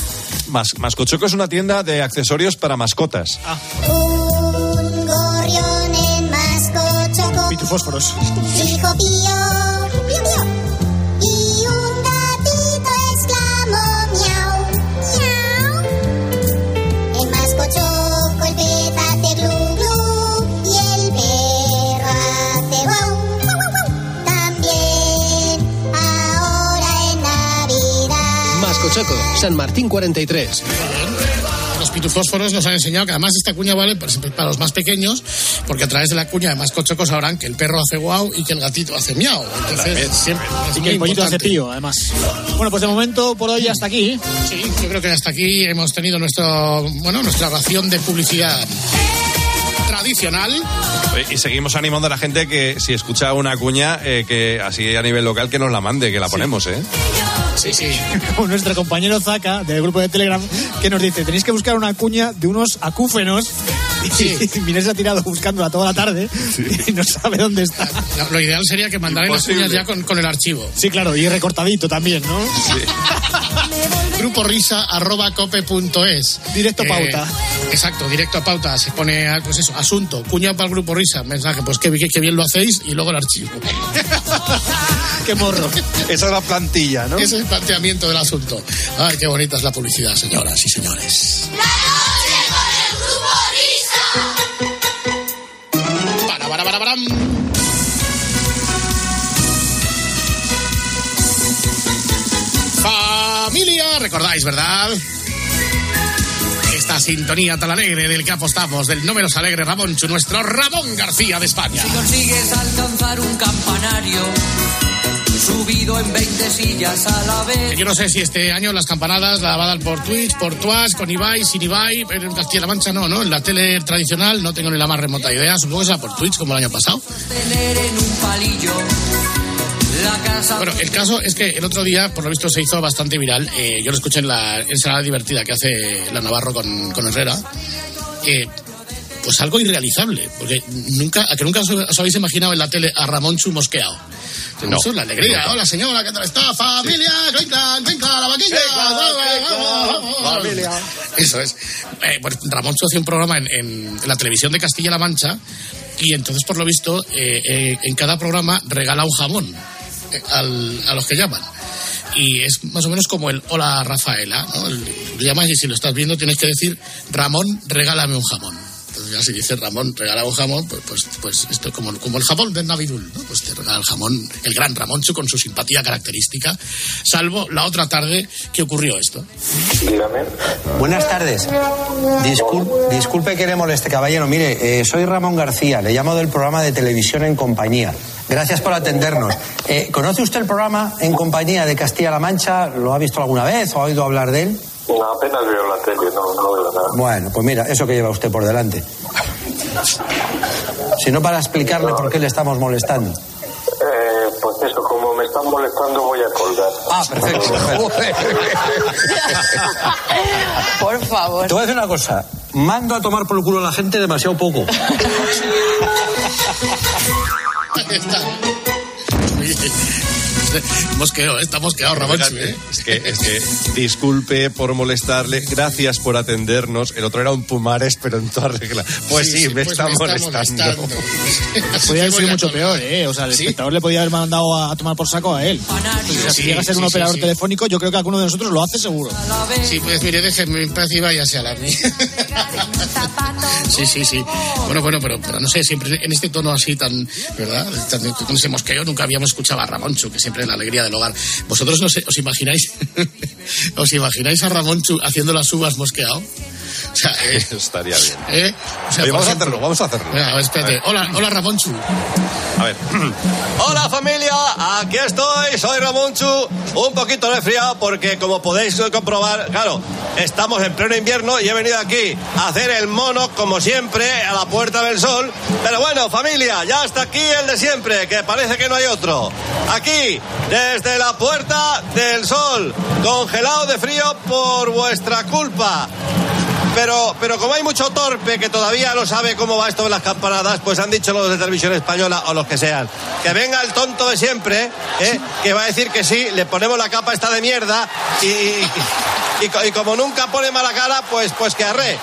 Mas, Mascochoco es una tienda de accesorios para mascotas. Un gorrión en mascochoco. Pitufósforos. Pío, pío, San Martín 43. Los pitufósforos nos han enseñado que además esta cuña vale para, los más pequeños, porque a través de la cuña de mascochoco sabrán que el perro hace guau y que el gatito hace miau. Entonces, siempre, Y que el pollito hace importante. pío, además. Bueno, pues de momento, por hoy, hasta aquí. Sí, yo creo que hasta aquí hemos tenido nuestro, bueno, nuestra ración de publicidad. tradicional. Y seguimos animando a la gente que si escucha una cuña, eh, que así a nivel local, que nos la mande, que la ponemos, ¿eh? Sí, sí. Como nuestro compañero Zaka del grupo de Telegram que nos dice, tenéis que buscar una cuña de unos acúfenos y Miguel se ha tirado buscándola toda la tarde y no sabe dónde está. Lo, lo ideal sería que mandaran las cuñas ya con, con el archivo. Sí, claro, y recortadito también, ¿no? Grupo risa arroba cope punto es. Directo pauta. Exacto, directo a pauta. Se pone, ah, pues eso, asunto, cuña para el grupo risa, mensaje, pues qué, qué bien lo hacéis y luego el archivo. Qué morro. Esa es la plantilla, ¿no? Ese es el planteamiento del asunto. Ay, qué bonita es la publicidad, señoras y señores. Para, para, para, param. Familia, recordáis, ¿verdad? Esta sintonía tan alegre del que apostamos, del no menos alegre Ramonchu, nuestro Ramón García de España. Si consigues alcanzar un campanario subido en 20 sillas a la vez. Yo no sé si este año las campanadas la va a dar por Twitch, por Tuas, con Ibai, sin Ibai, en Castilla-La Mancha no, ¿no? En la tele tradicional no tengo ni la más remota idea, supongo que será por Twitch como el año pasado. Tener en un palillo la casa. Bueno, el caso es que el otro día, por lo visto, se hizo bastante viral. Eh, yo lo escuché en la ensalada divertida que hace la Navarro con, con Herrera. Eh, pues algo irrealizable, porque nunca, a que nunca os, os habéis imaginado en la tele a Ramón Chu mosqueado. No. Eso es la alegría. Hola señora, ¿qué tal está? Familia, clinca, clinca, la vaquilla. Familia. Eso es. Eh, pues Ramón hacía un programa en, en la televisión de Castilla-La Mancha y entonces, por lo visto, eh, eh, en cada programa regala un jamón eh, al- a los que llaman. Y es más o menos como el Hola Rafaela, ¿no? El- llamas y si lo estás viendo tienes que decir Ramón, regálame un jamón. Entonces ya si dice Ramón, regala un jamón, pues, pues, pues esto como, como el jamón de Navidul, ¿no? Pues te regala el jamón, el gran Ramoncho con su simpatía característica, salvo la otra tarde que ocurrió esto. Buenas tardes. Discul- disculpe que le moleste, caballero. Mire, eh, soy Ramón García, le llamo del programa de televisión en compañía. Gracias por atendernos. Eh, ¿Conoce usted el programa en compañía de Castilla-La Mancha? ¿Lo ha visto alguna vez o ha oído hablar de él? No, apenas veo la tele, no, no veo nada. Bueno, pues mira, eso que lleva usted por delante. Si no, para explicarle por qué le estamos molestando. Eh, pues eso, como me están molestando, voy a colgar. Ah, perfecto. Por favor. Te voy a decir una cosa. Mando a tomar por el culo a la gente demasiado poco. Ahí está. Mosqueo, ¿eh? está mosqueado Ramón. Fíjate, Es que, es que, disculpe por molestarle, gracias por atendernos. El otro era un Pumares, pero en toda regla. Pues sí, me, está molestando. Podría haber sido mucho peor, ¿eh? O sea, el espectador le podía haber mandado a, a tomar por saco a él. O sea, si llega a ser un sí, operador telefónico, yo creo que alguno de nosotros lo hace seguro. Sí, pues mire, déjenme en paz y váyase a la mía. Sí, sí, sí. Bueno, bueno, pero, pero no sé, siempre en este tono así tan, ¿verdad? Tan- con ese mosqueo nunca habíamos escuchado a Ramonchu, que siempre en la alegría del hogar. ¿Vosotros no os imagináis, os imagináis a Ramonchu haciendo las uvas mosqueado? O sea, eh, Estaría bien. ¿eh? O sea, Oye, por vamos a hacerlo, vamos a hacerlo. Venga, a ver, espérate. A ver. Hola, hola Ramonchu. A ver. Hola familia, aquí estoy, soy Ramonchu, un poquito resfriado porque como podéis comprobar, claro, estamos en pleno invierno y he venido aquí a hacer el mono como siempre a la Puerta del Sol, pero bueno familia, ya está aquí el de siempre, que parece que no hay otro. Aquí, desde la Puerta del Sol, congelado de frío por vuestra culpa. Pero, pero como hay mucho torpe que todavía no sabe cómo va esto de las campanadas, pues han dicho los de televisión española o los que sean, que venga el tonto de siempre, ¿eh? que va a decir que sí, le ponemos la capa esta de mierda y, y, y co- y como nunca pone mala cara, pues, pues que arre.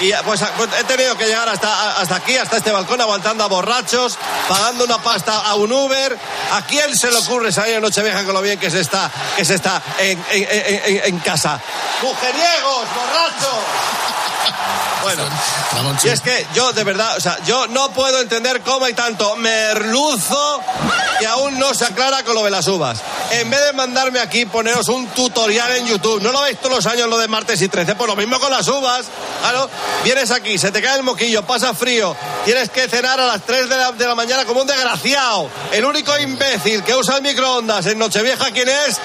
Y pues, a- he tenido que llegar hasta, hasta aquí, hasta este balcón, aguantando a borrachos, pagando una pasta a un Uber. ¿A quién se le ocurre salir en Nochevieja con lo bien que se está, que se está en- en- en- en casa? ¡Mujeriegos, borrachos! Bueno, y es que yo de verdad, o sea, yo no puedo entender cómo hay tanto merluzo que aún no se aclara con lo de las uvas. En vez de mandarme aquí, poneros un tutorial en YouTube. ¿No lo veis todos los años lo de martes y 13? Pues lo mismo con las uvas. Claro, vienes aquí, se te cae el moquillo, pasa frío, tienes que cenar a las 3 de la, de la mañana como un desgraciado. El único imbécil que usa el microondas en Nochevieja, ¿quién es?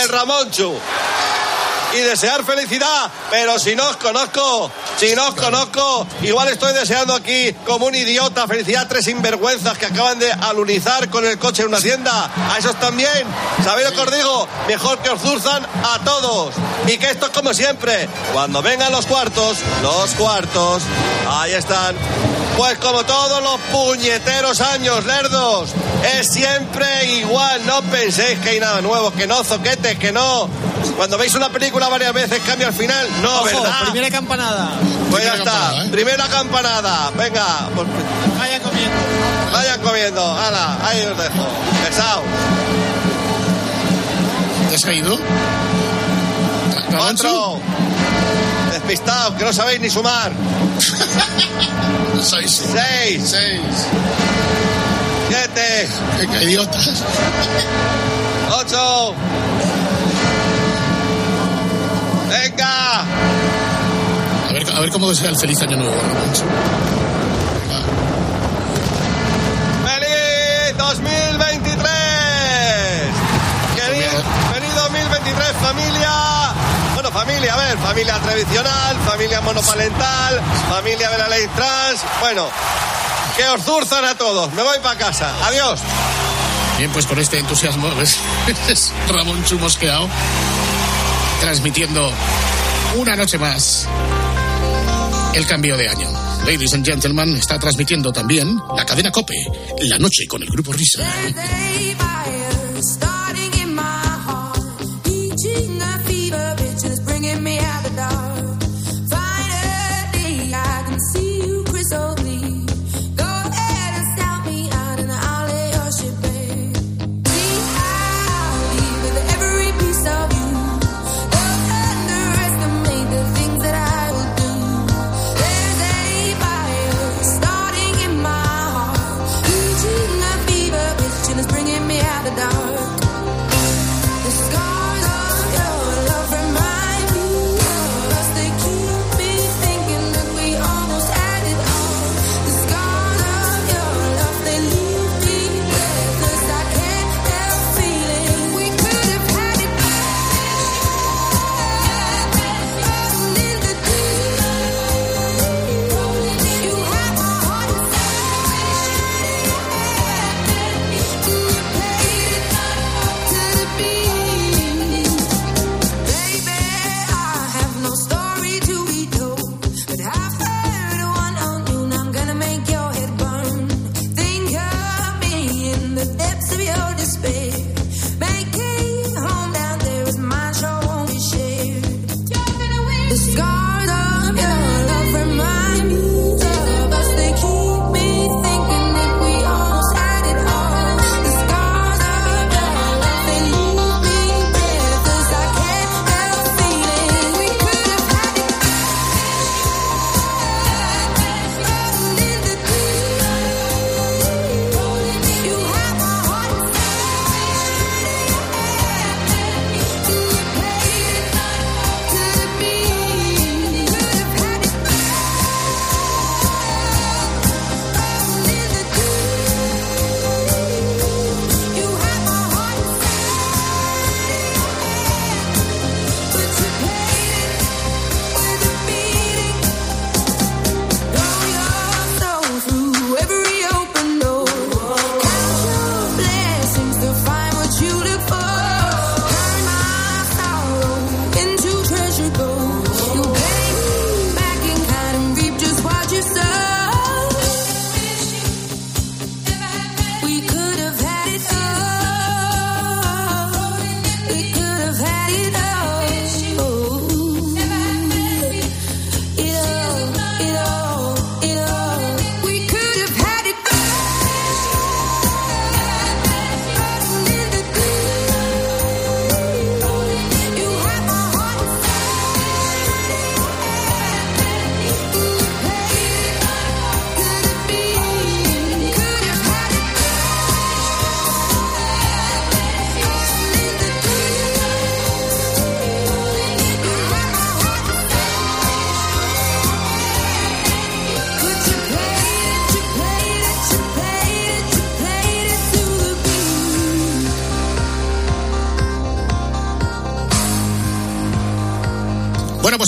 El Ramonchu. Y desear felicidad. Pero si no os conozco, si no os conozco, igual estoy deseando aquí como un idiota felicidad a tres sinvergüenzas que acaban de alunizar con el coche en una tienda. A esos también. ¿Sabéis lo que os digo? Mejor que os zurzan a todos. Y que esto es como siempre. Cuando vengan los cuartos, los cuartos, ahí están. Pues como todos los puñeteros años, lerdos, es siempre igual. No penséis que hay nada nuevo, que no, zoquete, que no. Cuando veis una película varias veces cambia el final. No, Ojo, ¿verdad? primera campanada. Pues ya está. Primera campanada. Venga. pues- Vayan comiendo. Vayan comiendo. Hala, ahí os dejo. Pesado. ¿Ya se ha ido? Otro. Despistados, que no sabéis ni sumar. Seis. Seis. Seis. Siete. Venga, idiotas. Ocho. Venga. A ver, a ver cómo desea el feliz año nuevo. ¡Feliz 2023! Querido, feliz 2023, familia. Bueno, familia, a ver, familia tradicional, familia monoparental, familia de la ley trans. Bueno, que os zurzan a todos. Me voy para casa. Adiós. Bien, pues con este entusiasmo ¿ves? es Ramón Chumosqueado transmitiendo una noche más el cambio de año. Ladies and gentlemen, está transmitiendo también la cadena Cope, la noche con el grupo Risa.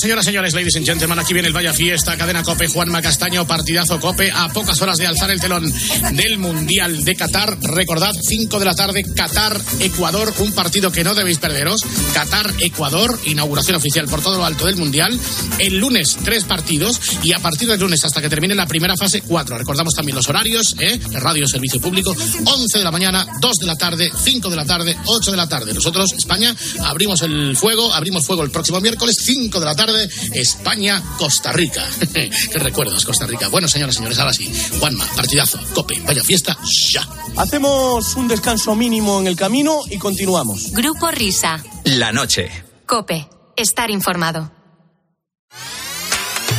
Señoras, señores, ladies and gentlemen, aquí viene el Vaya Fiesta, cadena Cope, Juanma Castaño, partidazo Cope, a pocas horas de alzar el telón del Mundial de Qatar. Recordad, 5 de la tarde, Qatar, Ecuador, un partido que no debéis perderos. Qatar, Ecuador, inauguración oficial por todo lo alto del Mundial. El lunes, tres partidos y a partir del lunes hasta que termine la primera fase, cuatro. Recordamos también los horarios, ¿eh? Radio Servicio Público, 11 de la mañana, 2 de la tarde, 5 de la tarde, 8 de la tarde. Nosotros, España, abrimos el fuego, abrimos fuego el próximo miércoles, 5 de la tarde, España, Costa Rica. ¿Qué recuerdos, Costa Rica? Bueno, señoras y señores, ahora sí. Juanma, partidazo, cope, vaya fiesta, ya. Hacemos un descanso mínimo en el camino y continuamos. Grupo Risa. La noche. Cope. Estar informado.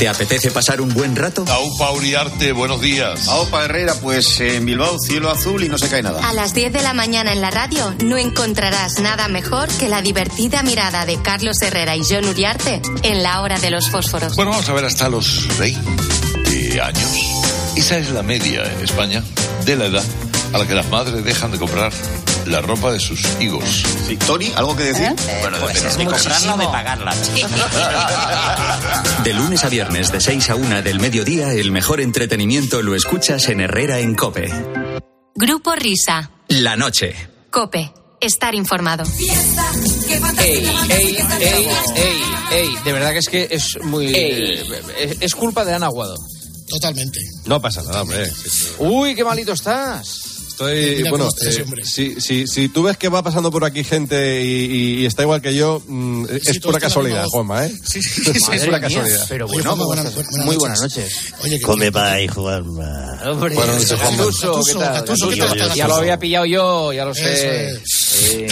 ¿Te apetece pasar un buen rato? Aupa Uriarte, buenos días. Aupa Herrera, pues en Bilbao, cielo azul y no se cae nada. A las 10 de la mañana en la radio no encontrarás nada mejor que la divertida mirada de Carlos Herrera y John Uriarte en la hora de los fósforos. Bueno, vamos a ver hasta los 20 años. Esa es la media en España de la edad a la que las madres dejan de comprar la ropa de sus hijos. Sí, Tony, ¿algo que decir? Bueno, Pues depende. es de comprarla o de pagarla. De lunes a viernes de 6 a 1 del mediodía, el mejor entretenimiento lo escuchas en Herrera en Cope. Grupo Risa. La noche. Cope. Estar informado. Ey, ey, ey, ey, ey. De verdad que es que es muy. eh, es, es culpa de Ana Aguado. Totalmente. No pasa nada, hombre. Uy, qué malito estás. Estoy, Mira bueno, eh, si, si, si tú ves que va pasando por aquí gente y, y- y está igual que yo, mm, es todo pura casualidad. Juanma, ¿eh? Sí, sí, sí, es sí. pura mía, casualidad. Pero Oye, bueno, Juanma, ¿cómo buenas- estás? buenas muy buenas noches. Oye, que Come bye, Juanma. Hombre, Buenas noches, Juanma. Gatuso, Gatuso, ¿qué tal? Gatuso, ¿qué tal Ya lo había pillado yo, ya lo sé. Eh,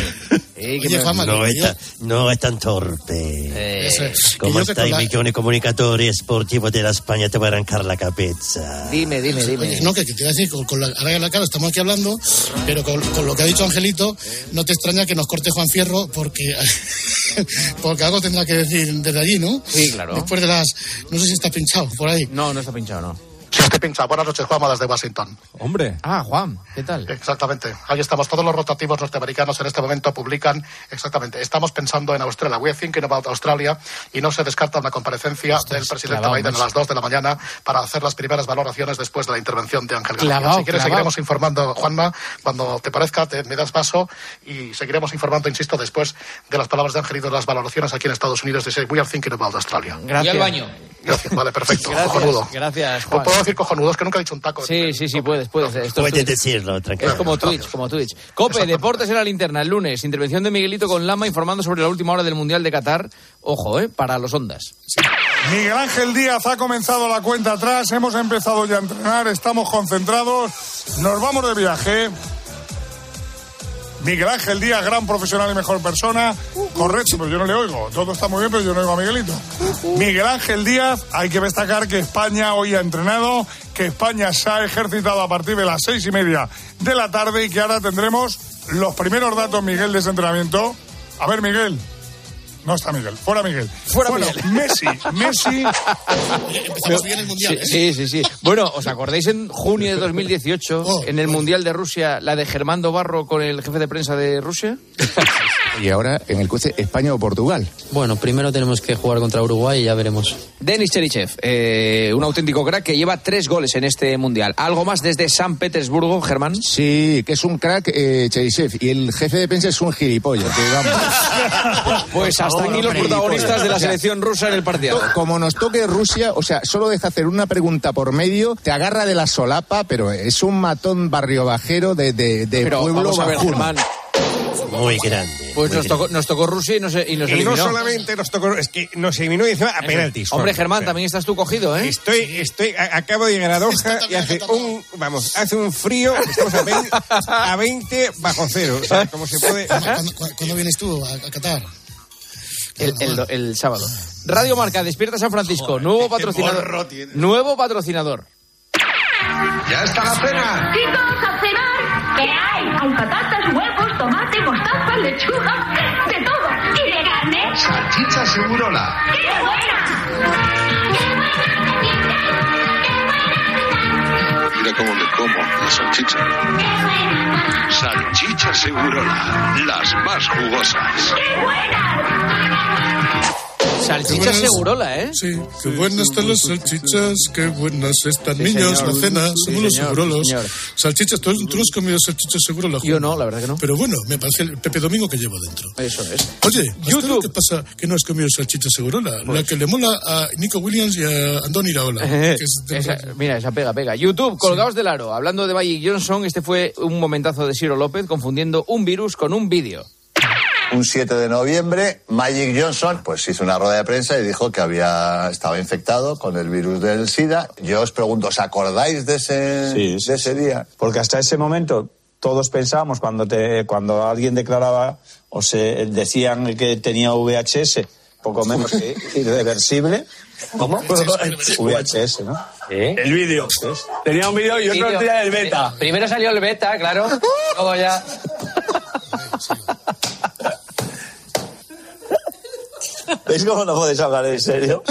eh, Oye, No es, tan, no es tan torpe. eh, Como yo que está con el la- millón de comunicadores sportivos de la España, te voy a arrancar la cabeza. Dime, dime, dime. Oye, no, que, que te iba a decir, con, con la, ahora la cara estamos aquí hablando, pero con, con lo que ha dicho Angelito, no te extraña que nos corte Juan Fierro, porque, porque algo tendrá que decir desde allí, ¿no? Sí, claro. Después de las. No sé si está pinchado por ahí. No, no está pinchado, no. Pinchado. Buenas noches, Juanma, desde Washington. Hombre, Ah, Juan, ¿qué tal? Exactamente. Ahí estamos. Todos los rotativos norteamericanos en este momento publican exactamente. Estamos pensando en Australia. We're thinking about Australia y no se descarta una comparecencia del presidente clavado, Biden a las 2 de la mañana para hacer las primeras valoraciones después de la intervención de Ángel García. Clavado, si quieres, clavado. seguiremos informando, Juanma, cuando te parezca, te, me das paso y seguiremos informando, insisto, después de las palabras de Ángel y de las valoraciones aquí en Estados Unidos. Dice, we are thinking about Australia. Gracias. Voy al baño. Gracias. Vale, perfecto. Gracias, Cojonudo. gracias, ¿Puedo Juan. puedo decir cojonudo? Es que nunca he dicho un taco. Sí, sí, sí, puedes, puedes. Esto es Puedes Twitch. decirlo, tranquilo. Es como Twitch, como Twitch. Cope, deportes en la linterna, el lunes. Intervención de Miguelito con Lama informando sobre la última hora del Mundial de Qatar. Ojo, ¿eh? Para los ondas. Miguel Ángel Díaz ha comenzado la cuenta atrás, hemos empezado ya a entrenar, estamos concentrados, nos vamos de viaje. Miguel Ángel Díaz, gran profesional y mejor persona. Correcto, pero yo no le oigo. Todo está muy bien, pero yo no oigo a Miguelito. Miguel Ángel Díaz, hay que destacar que España hoy ha entrenado, que España se ha ejercitado a partir de las seis y media de la tarde y que ahora tendremos los primeros datos, Miguel, de ese entrenamiento. A ver, Miguel. No está Miguel. Fuera Miguel. Fuera Bueno, Miguel. Messi, Messi. Oye, empezamos bien el mundial, ¿eh? Sí, sí, sí. Bueno, ¿os acordáis en junio de 2018, Oh, en el Mundial de Rusia, la de Germando Barro con el jefe de prensa de Rusia? Y ahora en el cruce España o Portugal. Bueno, primero tenemos que jugar contra Uruguay y ya veremos. Denis Cherichev, eh, un auténtico crack que lleva tres goles en este Mundial. ¿Algo más desde San Petersburgo, Germán? Sí, que es un crack eh, Cherisev y el jefe de prensa es un gilipollas. que vamos. Pues hasta aquí los protagonistas de la selección rusa en el partido. Como nos toque Rusia, o sea, solo deja hacer una pregunta por medio, te agarra de la solapa, pero es un matón barrio bajero de, de, de Pero pueblo vamos a ver, bajuno. Germán. Muy grande. Pues muy nos tocó, nos tocó Rusia y nos, y nos Y no solamente nos tocó, es que nos eliminó y encima a penaltis. Hombre. Germán, O sea, también estás tú cogido, ¿eh? Estoy, estoy, a- acabo de llegar a Doha y hace un, vamos, hace un frío, estamos a 20, a 20 bajo cero. O sea, como se puede. ¿Cuándo, vienes tú a, a Qatar? El, el- el sábado. Radio Marca, Despierta San Francisco. nuevo patrocinador. Nuevo patrocinador. ¡Ya está la cena! Chicos, a cenar. ¿Qué hay? Hay patatas, lechuga, de todo. ¿Y de carne? Salchicha segurola. ¡Qué buena! Mira cómo me como la salchicha. Salchicha segurola. Las más jugosas. ¡Qué buena! Salchicha segurola, ¿eh? Sí, qué buenas están las salchichas, qué buenas están Sí, niños, señor. la cena, Sí, según los segurolos. señor. Salchichas, ¿tú, tú no has comido salchichas segurolas? Yo no, la verdad que no. Pero bueno, me parece el Pepe Domingo que llevo dentro. Eso es. Oye, YouTube. ¿qué pasa que no has comido salchicha segurola? La que le mola a Nico Williams y a Andoni Iraola. es de- Esa- mira, esa pega, pega. YouTube, colgaos del aro. Hablando de Magic Johnson, este fue un momentazo de Ciro López confundiendo un virus con un vídeo. Un 7 de noviembre, Magic Johnson pues hizo una rueda de prensa y dijo que había estaba infectado con el virus del SIDA. Yo os pregunto, ¿os acordáis de ese, de ese día? Porque hasta ese momento todos pensábamos cuando te, cuando alguien declaraba o se decían que tenía VHS, poco menos que irreversible. ¿Cómo? VHS, ¿no? El vídeo. Tenía un vídeo y otro tenía el beta. Primero salió el beta, claro. Luego ya. ¿Veis cómo no podéis hablar en serio?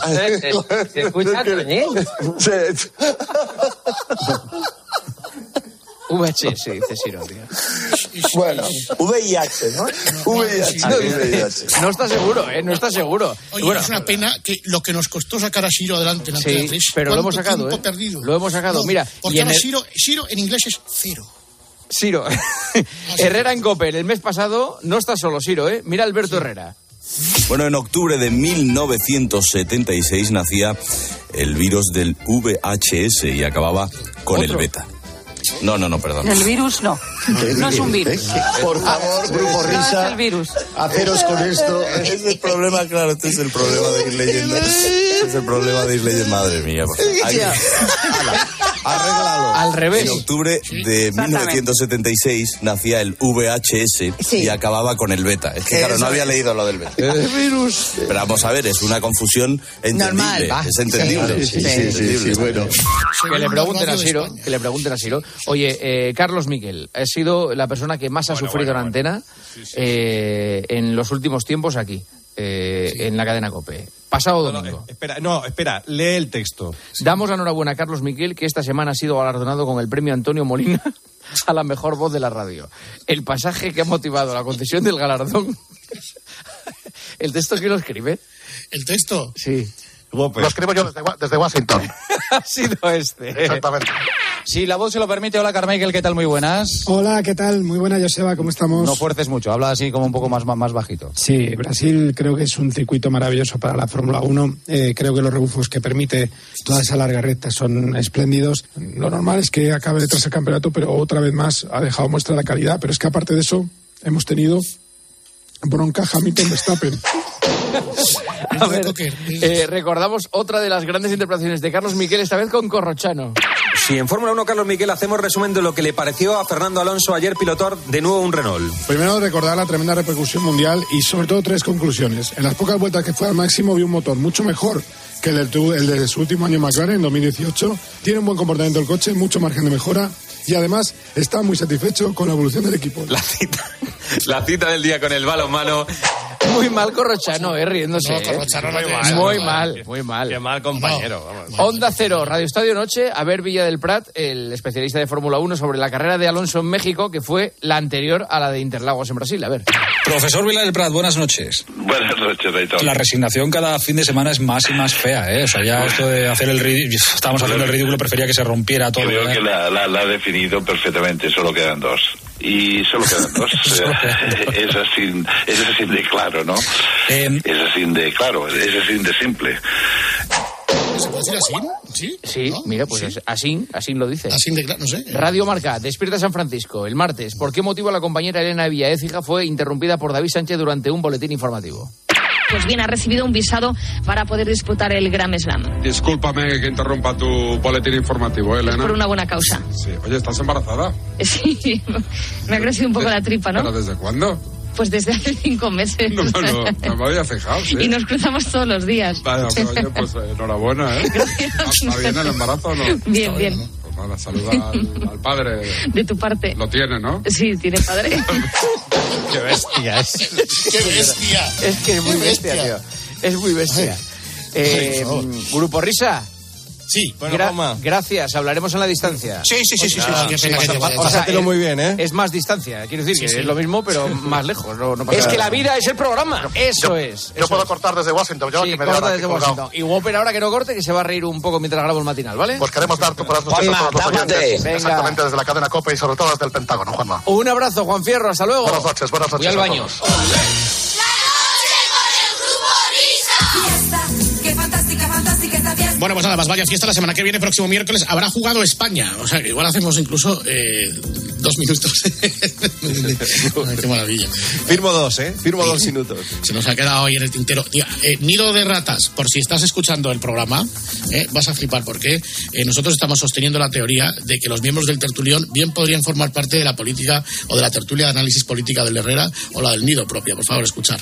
¡Ay, qué ¿Se escucha, Toñín? VHS, dice Ciro, tío. Bueno, VIH, ¿no? VIH. No, dice- no está seguro, ¿eh? No está seguro. Oye, Bueno, es una pena que lo que nos costó sacar a Shiro adelante en Sí, Antena 3, pero lo hemos ¿cuánto sacado, ¿eh? perdido? Lo hemos sacado, No, mira, Porque y en ahora el- Shiro, Shiro en inglés es cero. Ciro. Herrera en Cope, el mes pasado no está solo Ciro, ¿eh? Mira Alberto Herrera. Bueno, en octubre de 1976 nacía el virus del VHS y acababa con el beta. No, no, no, perdón. El virus no. No es un virus. Por favor, grupo No es el virus. haceros con esto. Es el problema, claro, este es el problema de ir leyendo. Este es el problema de ir leyendo. Madre mía. por favor. Arréglalo. Al revés. En octubre de 1976 nacía el VHS y acababa con el beta. Es que, claro, no había leído lo del beta. virus. Pero vamos a ver, es una confusión entendible. Normal, va. Es entendible. Sí, sí, sí, bueno. Que le pregunten a Ciro, que le pregunten a Ciro. Oye, eh, Carlos Miquel, ha sido la persona que más ha sufrido en antena eh, en los últimos tiempos aquí, eh, en la cadena COPE. Pasado domingo. Espera, no, espera, lee el texto. Damos la enhorabuena a Carlos Miquel, que esta semana ha sido galardonado con el premio Antonio Molina a la mejor voz de la radio. El pasaje que ha motivado la concesión del galardón. ¿El texto quién lo escribe? ¿El texto? Sí. Lo escribo yo desde, desde Washington. ha sido este. Exactamente. Si la voz se lo permite, hola Carmichael, ¿qué tal? Muy buenas. Hola, ¿qué tal? Muy buena, Joseba, ¿cómo estamos? No fuerces mucho, habla así como un poco más, más bajito. Sí, Brasil creo que es un circuito maravilloso para la Fórmula 1. Eh, creo que los rebufos que permite toda esa larga recta son espléndidos. Lo normal es que acabe detrás el campeonato, pero otra vez más ha dejado muestra de calidad. Pero es que aparte de eso, hemos tenido bronca Hamilton Verstappen. A ver, eh, recordamos otra de las grandes interpretaciones de Carlos Miquel, esta vez con Corrochano. Si en Fórmula 1, Carlos Miguel, hacemos resumen de lo que le pareció a Fernando Alonso ayer pilotar de nuevo un Renault. Primero recordar la tremenda repercusión mundial y sobre todo tres conclusiones. En las pocas vueltas que fue al máximo vio un motor mucho mejor que el, de su último año en McLaren en 2018. Tiene un buen comportamiento el coche, mucho margen de mejora y además está muy satisfecho con la evolución del equipo. La cita, la cita del día con el balonmano. Muy mal Corrochano, eh, riéndose. No, eh. Corrochano no muy mal, muy mal, muy mal. Qué mal compañero. vamos. Onda Cero, Radio Estadio Noche, a ver Villa del Prat, el especialista de Fórmula 1 sobre la carrera de Alonso en México, que fue la anterior a la de Interlagos en Brasil. A ver. Profesor Vila del Prat, buenas noches. Buenas noches, Reitor. La resignación cada fin de semana es más y más fea, ¿eh? O sea, ya esto de hacer el ridículo, estábamos haciendo el ridículo, prefería que se rompiera todo. Creo ¿eh? que la, la- la ha definido perfectamente, solo quedan dos. Y solo quedan dos. es, así, es así de claro, ¿no? Em, es así de claro, es así de simple. ¿Se puede decir así? ¿Sí? Sí, mira, pues es- así, así lo dice. Así de claro, no sé. Radio Marca, despierta San Francisco, el martes. ¿Por qué motivo la compañera Elena Villaécija fue interrumpida por David Sánchez durante un boletín informativo? Pues bien, ha recibido un visado para poder disputar el Grand Slam. Discúlpame que interrumpa tu boletín informativo, ¿eh, Elena. Por una buena causa. Sí. Oye, ¿estás embarazada? Sí, me ha crecido un poco la tripa, ¿Pero ¿no? desde cuándo? Pues desde hace cinco meses. No, no, no, me había fijado, sí. Y nos cruzamos todos los días. Vaya, pero, oye, pues eh, enhorabuena, ¿eh? ¿Está bien el embarazo o no? Bien, bien. Pues nada, saluda al, al padre. De tu parte. Lo tiene, ¿no? Sí, tiene padre. Qué bestia es. ¡Qué bestia! Es que es muy bestia, tío. Es muy bestia. Eh, Grupo Risa, Sí. Gra- gracias, hablaremos en la distancia. Sí, sí, sí, sí, sí, Ah, sí, Pásatelo muy bien, ¿eh? Es más distancia, quiero decir Sí, que sí. es lo mismo, pero más lejos. No, no pasa Es nada. que la vida es el programa. Eso es. Yo puedo cortar desde Washington, yo Sí, que me corta desde. Washington. Y Whopper ahora que no corte, que se va a reír un poco mientras grabo el matinal, ¿vale? Pues queremos dar tu buenas noches a todos los oyentes. Exactamente desde la cadena COPE y sobre todo desde el Pentágono, Juanma. Un abrazo, Juan Fierro, hasta luego. Buenas noches, buenas Voy noches al a baño. Bueno, pues nada más, vaya fiesta la semana que viene, próximo miércoles, habrá jugado España. O sea, que igual hacemos incluso eh, dos minutos. Ay, qué maravilla. Firmo dos, ¿eh? Firmo dos minutos. Se nos ha quedado hoy en el tintero. Eh, nido de ratas, por si estás escuchando el programa, eh, vas a flipar porque eh, nosotros estamos sosteniendo la teoría de que los miembros del tertulión bien podrían formar parte de la política o de la tertulia de análisis política del Herrera o la del nido propia. Por favor, escuchar.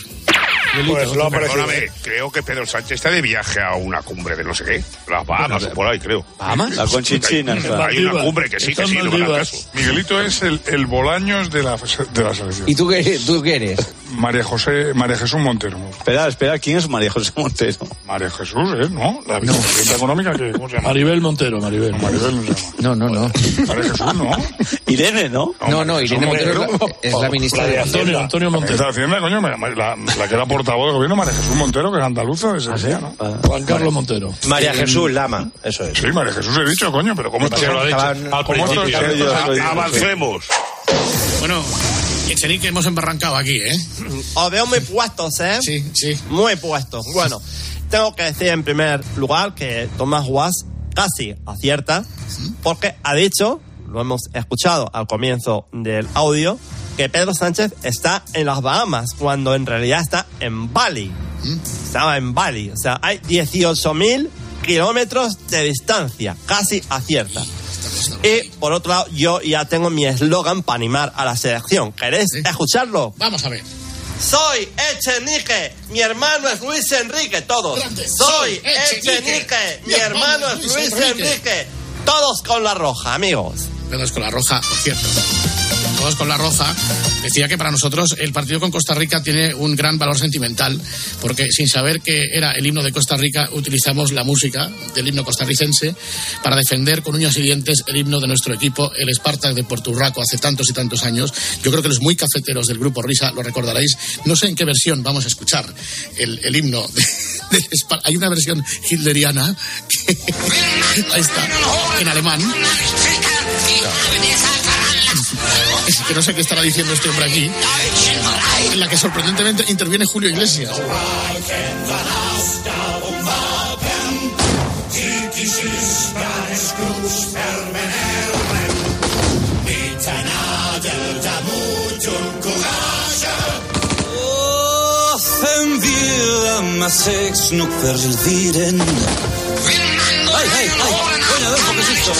Pues perdóname, creo que Pedro Sánchez está de viaje a una cumbre de no sé qué. Las Bahamas o por ahí, creo. ¿Bahamas? La Conchichina, Hay, hay una cumbre que sí, que sí, no me. Miguelito es el, el Bolaños de la, de la selección. ¿Y tú qué, tú qué eres? María José, María Jesús Montero. Espera, espera, ¿quién es María José Montero? María Jesús, ¿eh? ¿No? La vicepresidenta económica, que, ¿cómo se llama? Maribel Montero, Maribel. No, Maribel no se llama. No, no, no. María Jesús, ¿no? Irene, ¿no? No, no, Irene Montero es la, es la ministra de Antonio, Antonio La Montero. ministra de Hacienda, coño, la, la que era portavoz del gobierno, María Jesús Montero, que es andaluza de Sevilla, ¿no? Juan Carlos Montero. María Jesús Lama, eso es. Sí, María Jesús he dicho, coño, pero ¿cómo Se lo ha dicho. Estaban- Al ¿Cómo principio. estos- Yo- yo soy- Avancemos. Bueno, Echenique, hemos embarrancado aquí, ¿eh? Os veo muy puestos, ¿eh? Sí, sí. Muy puestos. Bueno, tengo que decir en primer lugar que Tomás Guas casi acierta, porque ha dicho, lo hemos escuchado al comienzo del audio, que Pedro Sánchez está en las Bahamas, cuando en realidad está en Bali. Estaba en Bali. O sea, hay 18.000 kilómetros de distancia. Casi acierta. Y por otro lado, yo ya tengo mi eslogan para animar a la selección. ¿Queréis escucharlo? Vamos a ver. Soy Echenique, mi hermano es Luis Enrique, todos. Soy Echenique, mi hermano es Luis Enrique. Todos con la roja, amigos. Todos con la roja, por cierto. Todos con la roja. Decía que para nosotros el partido con Costa Rica tiene un gran valor sentimental, porque sin saber que era el himno de Costa Rica, utilizamos la música del himno costarricense para defender con uñas y dientes el himno de nuestro equipo, el Spartak de Puerto Urraco, hace tantos y tantos años. Yo creo que los muy cafeteros del grupo Risa lo recordaréis. No sé en qué versión vamos a escuchar el, el himno de, de Hay una versión hitleriana que, ahí está, en alemán. Es que no sé qué estará diciendo este hombre aquí. En la que sorprendentemente interviene Julio Iglesias. Ay, ay, ay. Bueno, a ver, porque es esto.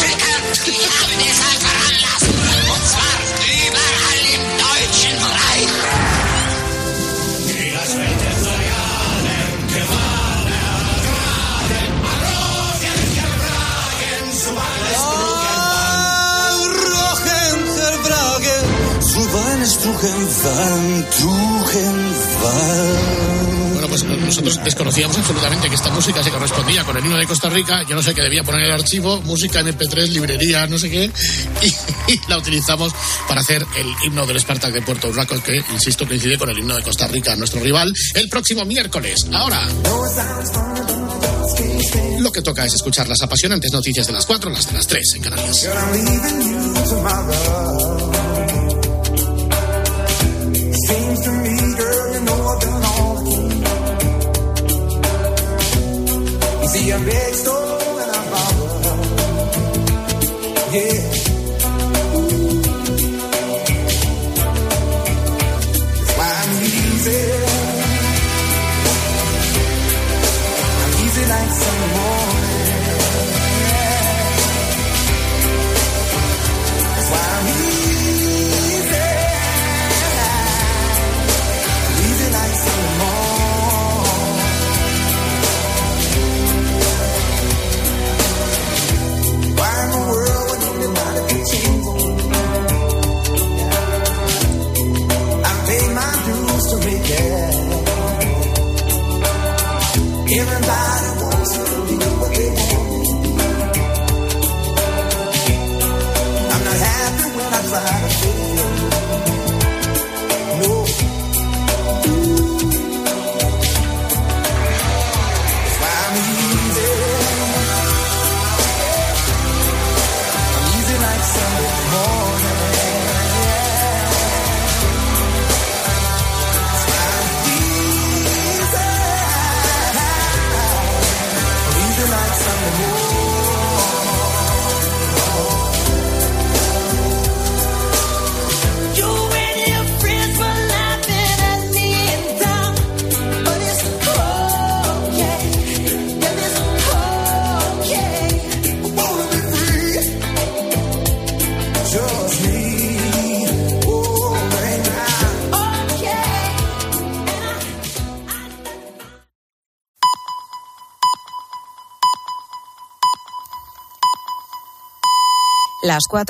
Bueno, pues nosotros desconocíamos absolutamente que esta música se correspondía con el himno de Costa Rica. Yo no sé qué debía poner en el archivo, música MP3, librería, no sé qué. Y, y la utilizamos para hacer el himno del Spartak de Puerto Urraco, que, insisto, coincide con el himno de Costa Rica, nuestro rival, el próximo miércoles. Ahora. Lo que toca es escuchar las apasionantes noticias de las 4, las de las 3 en Canarias. be a big store. Las cuatro.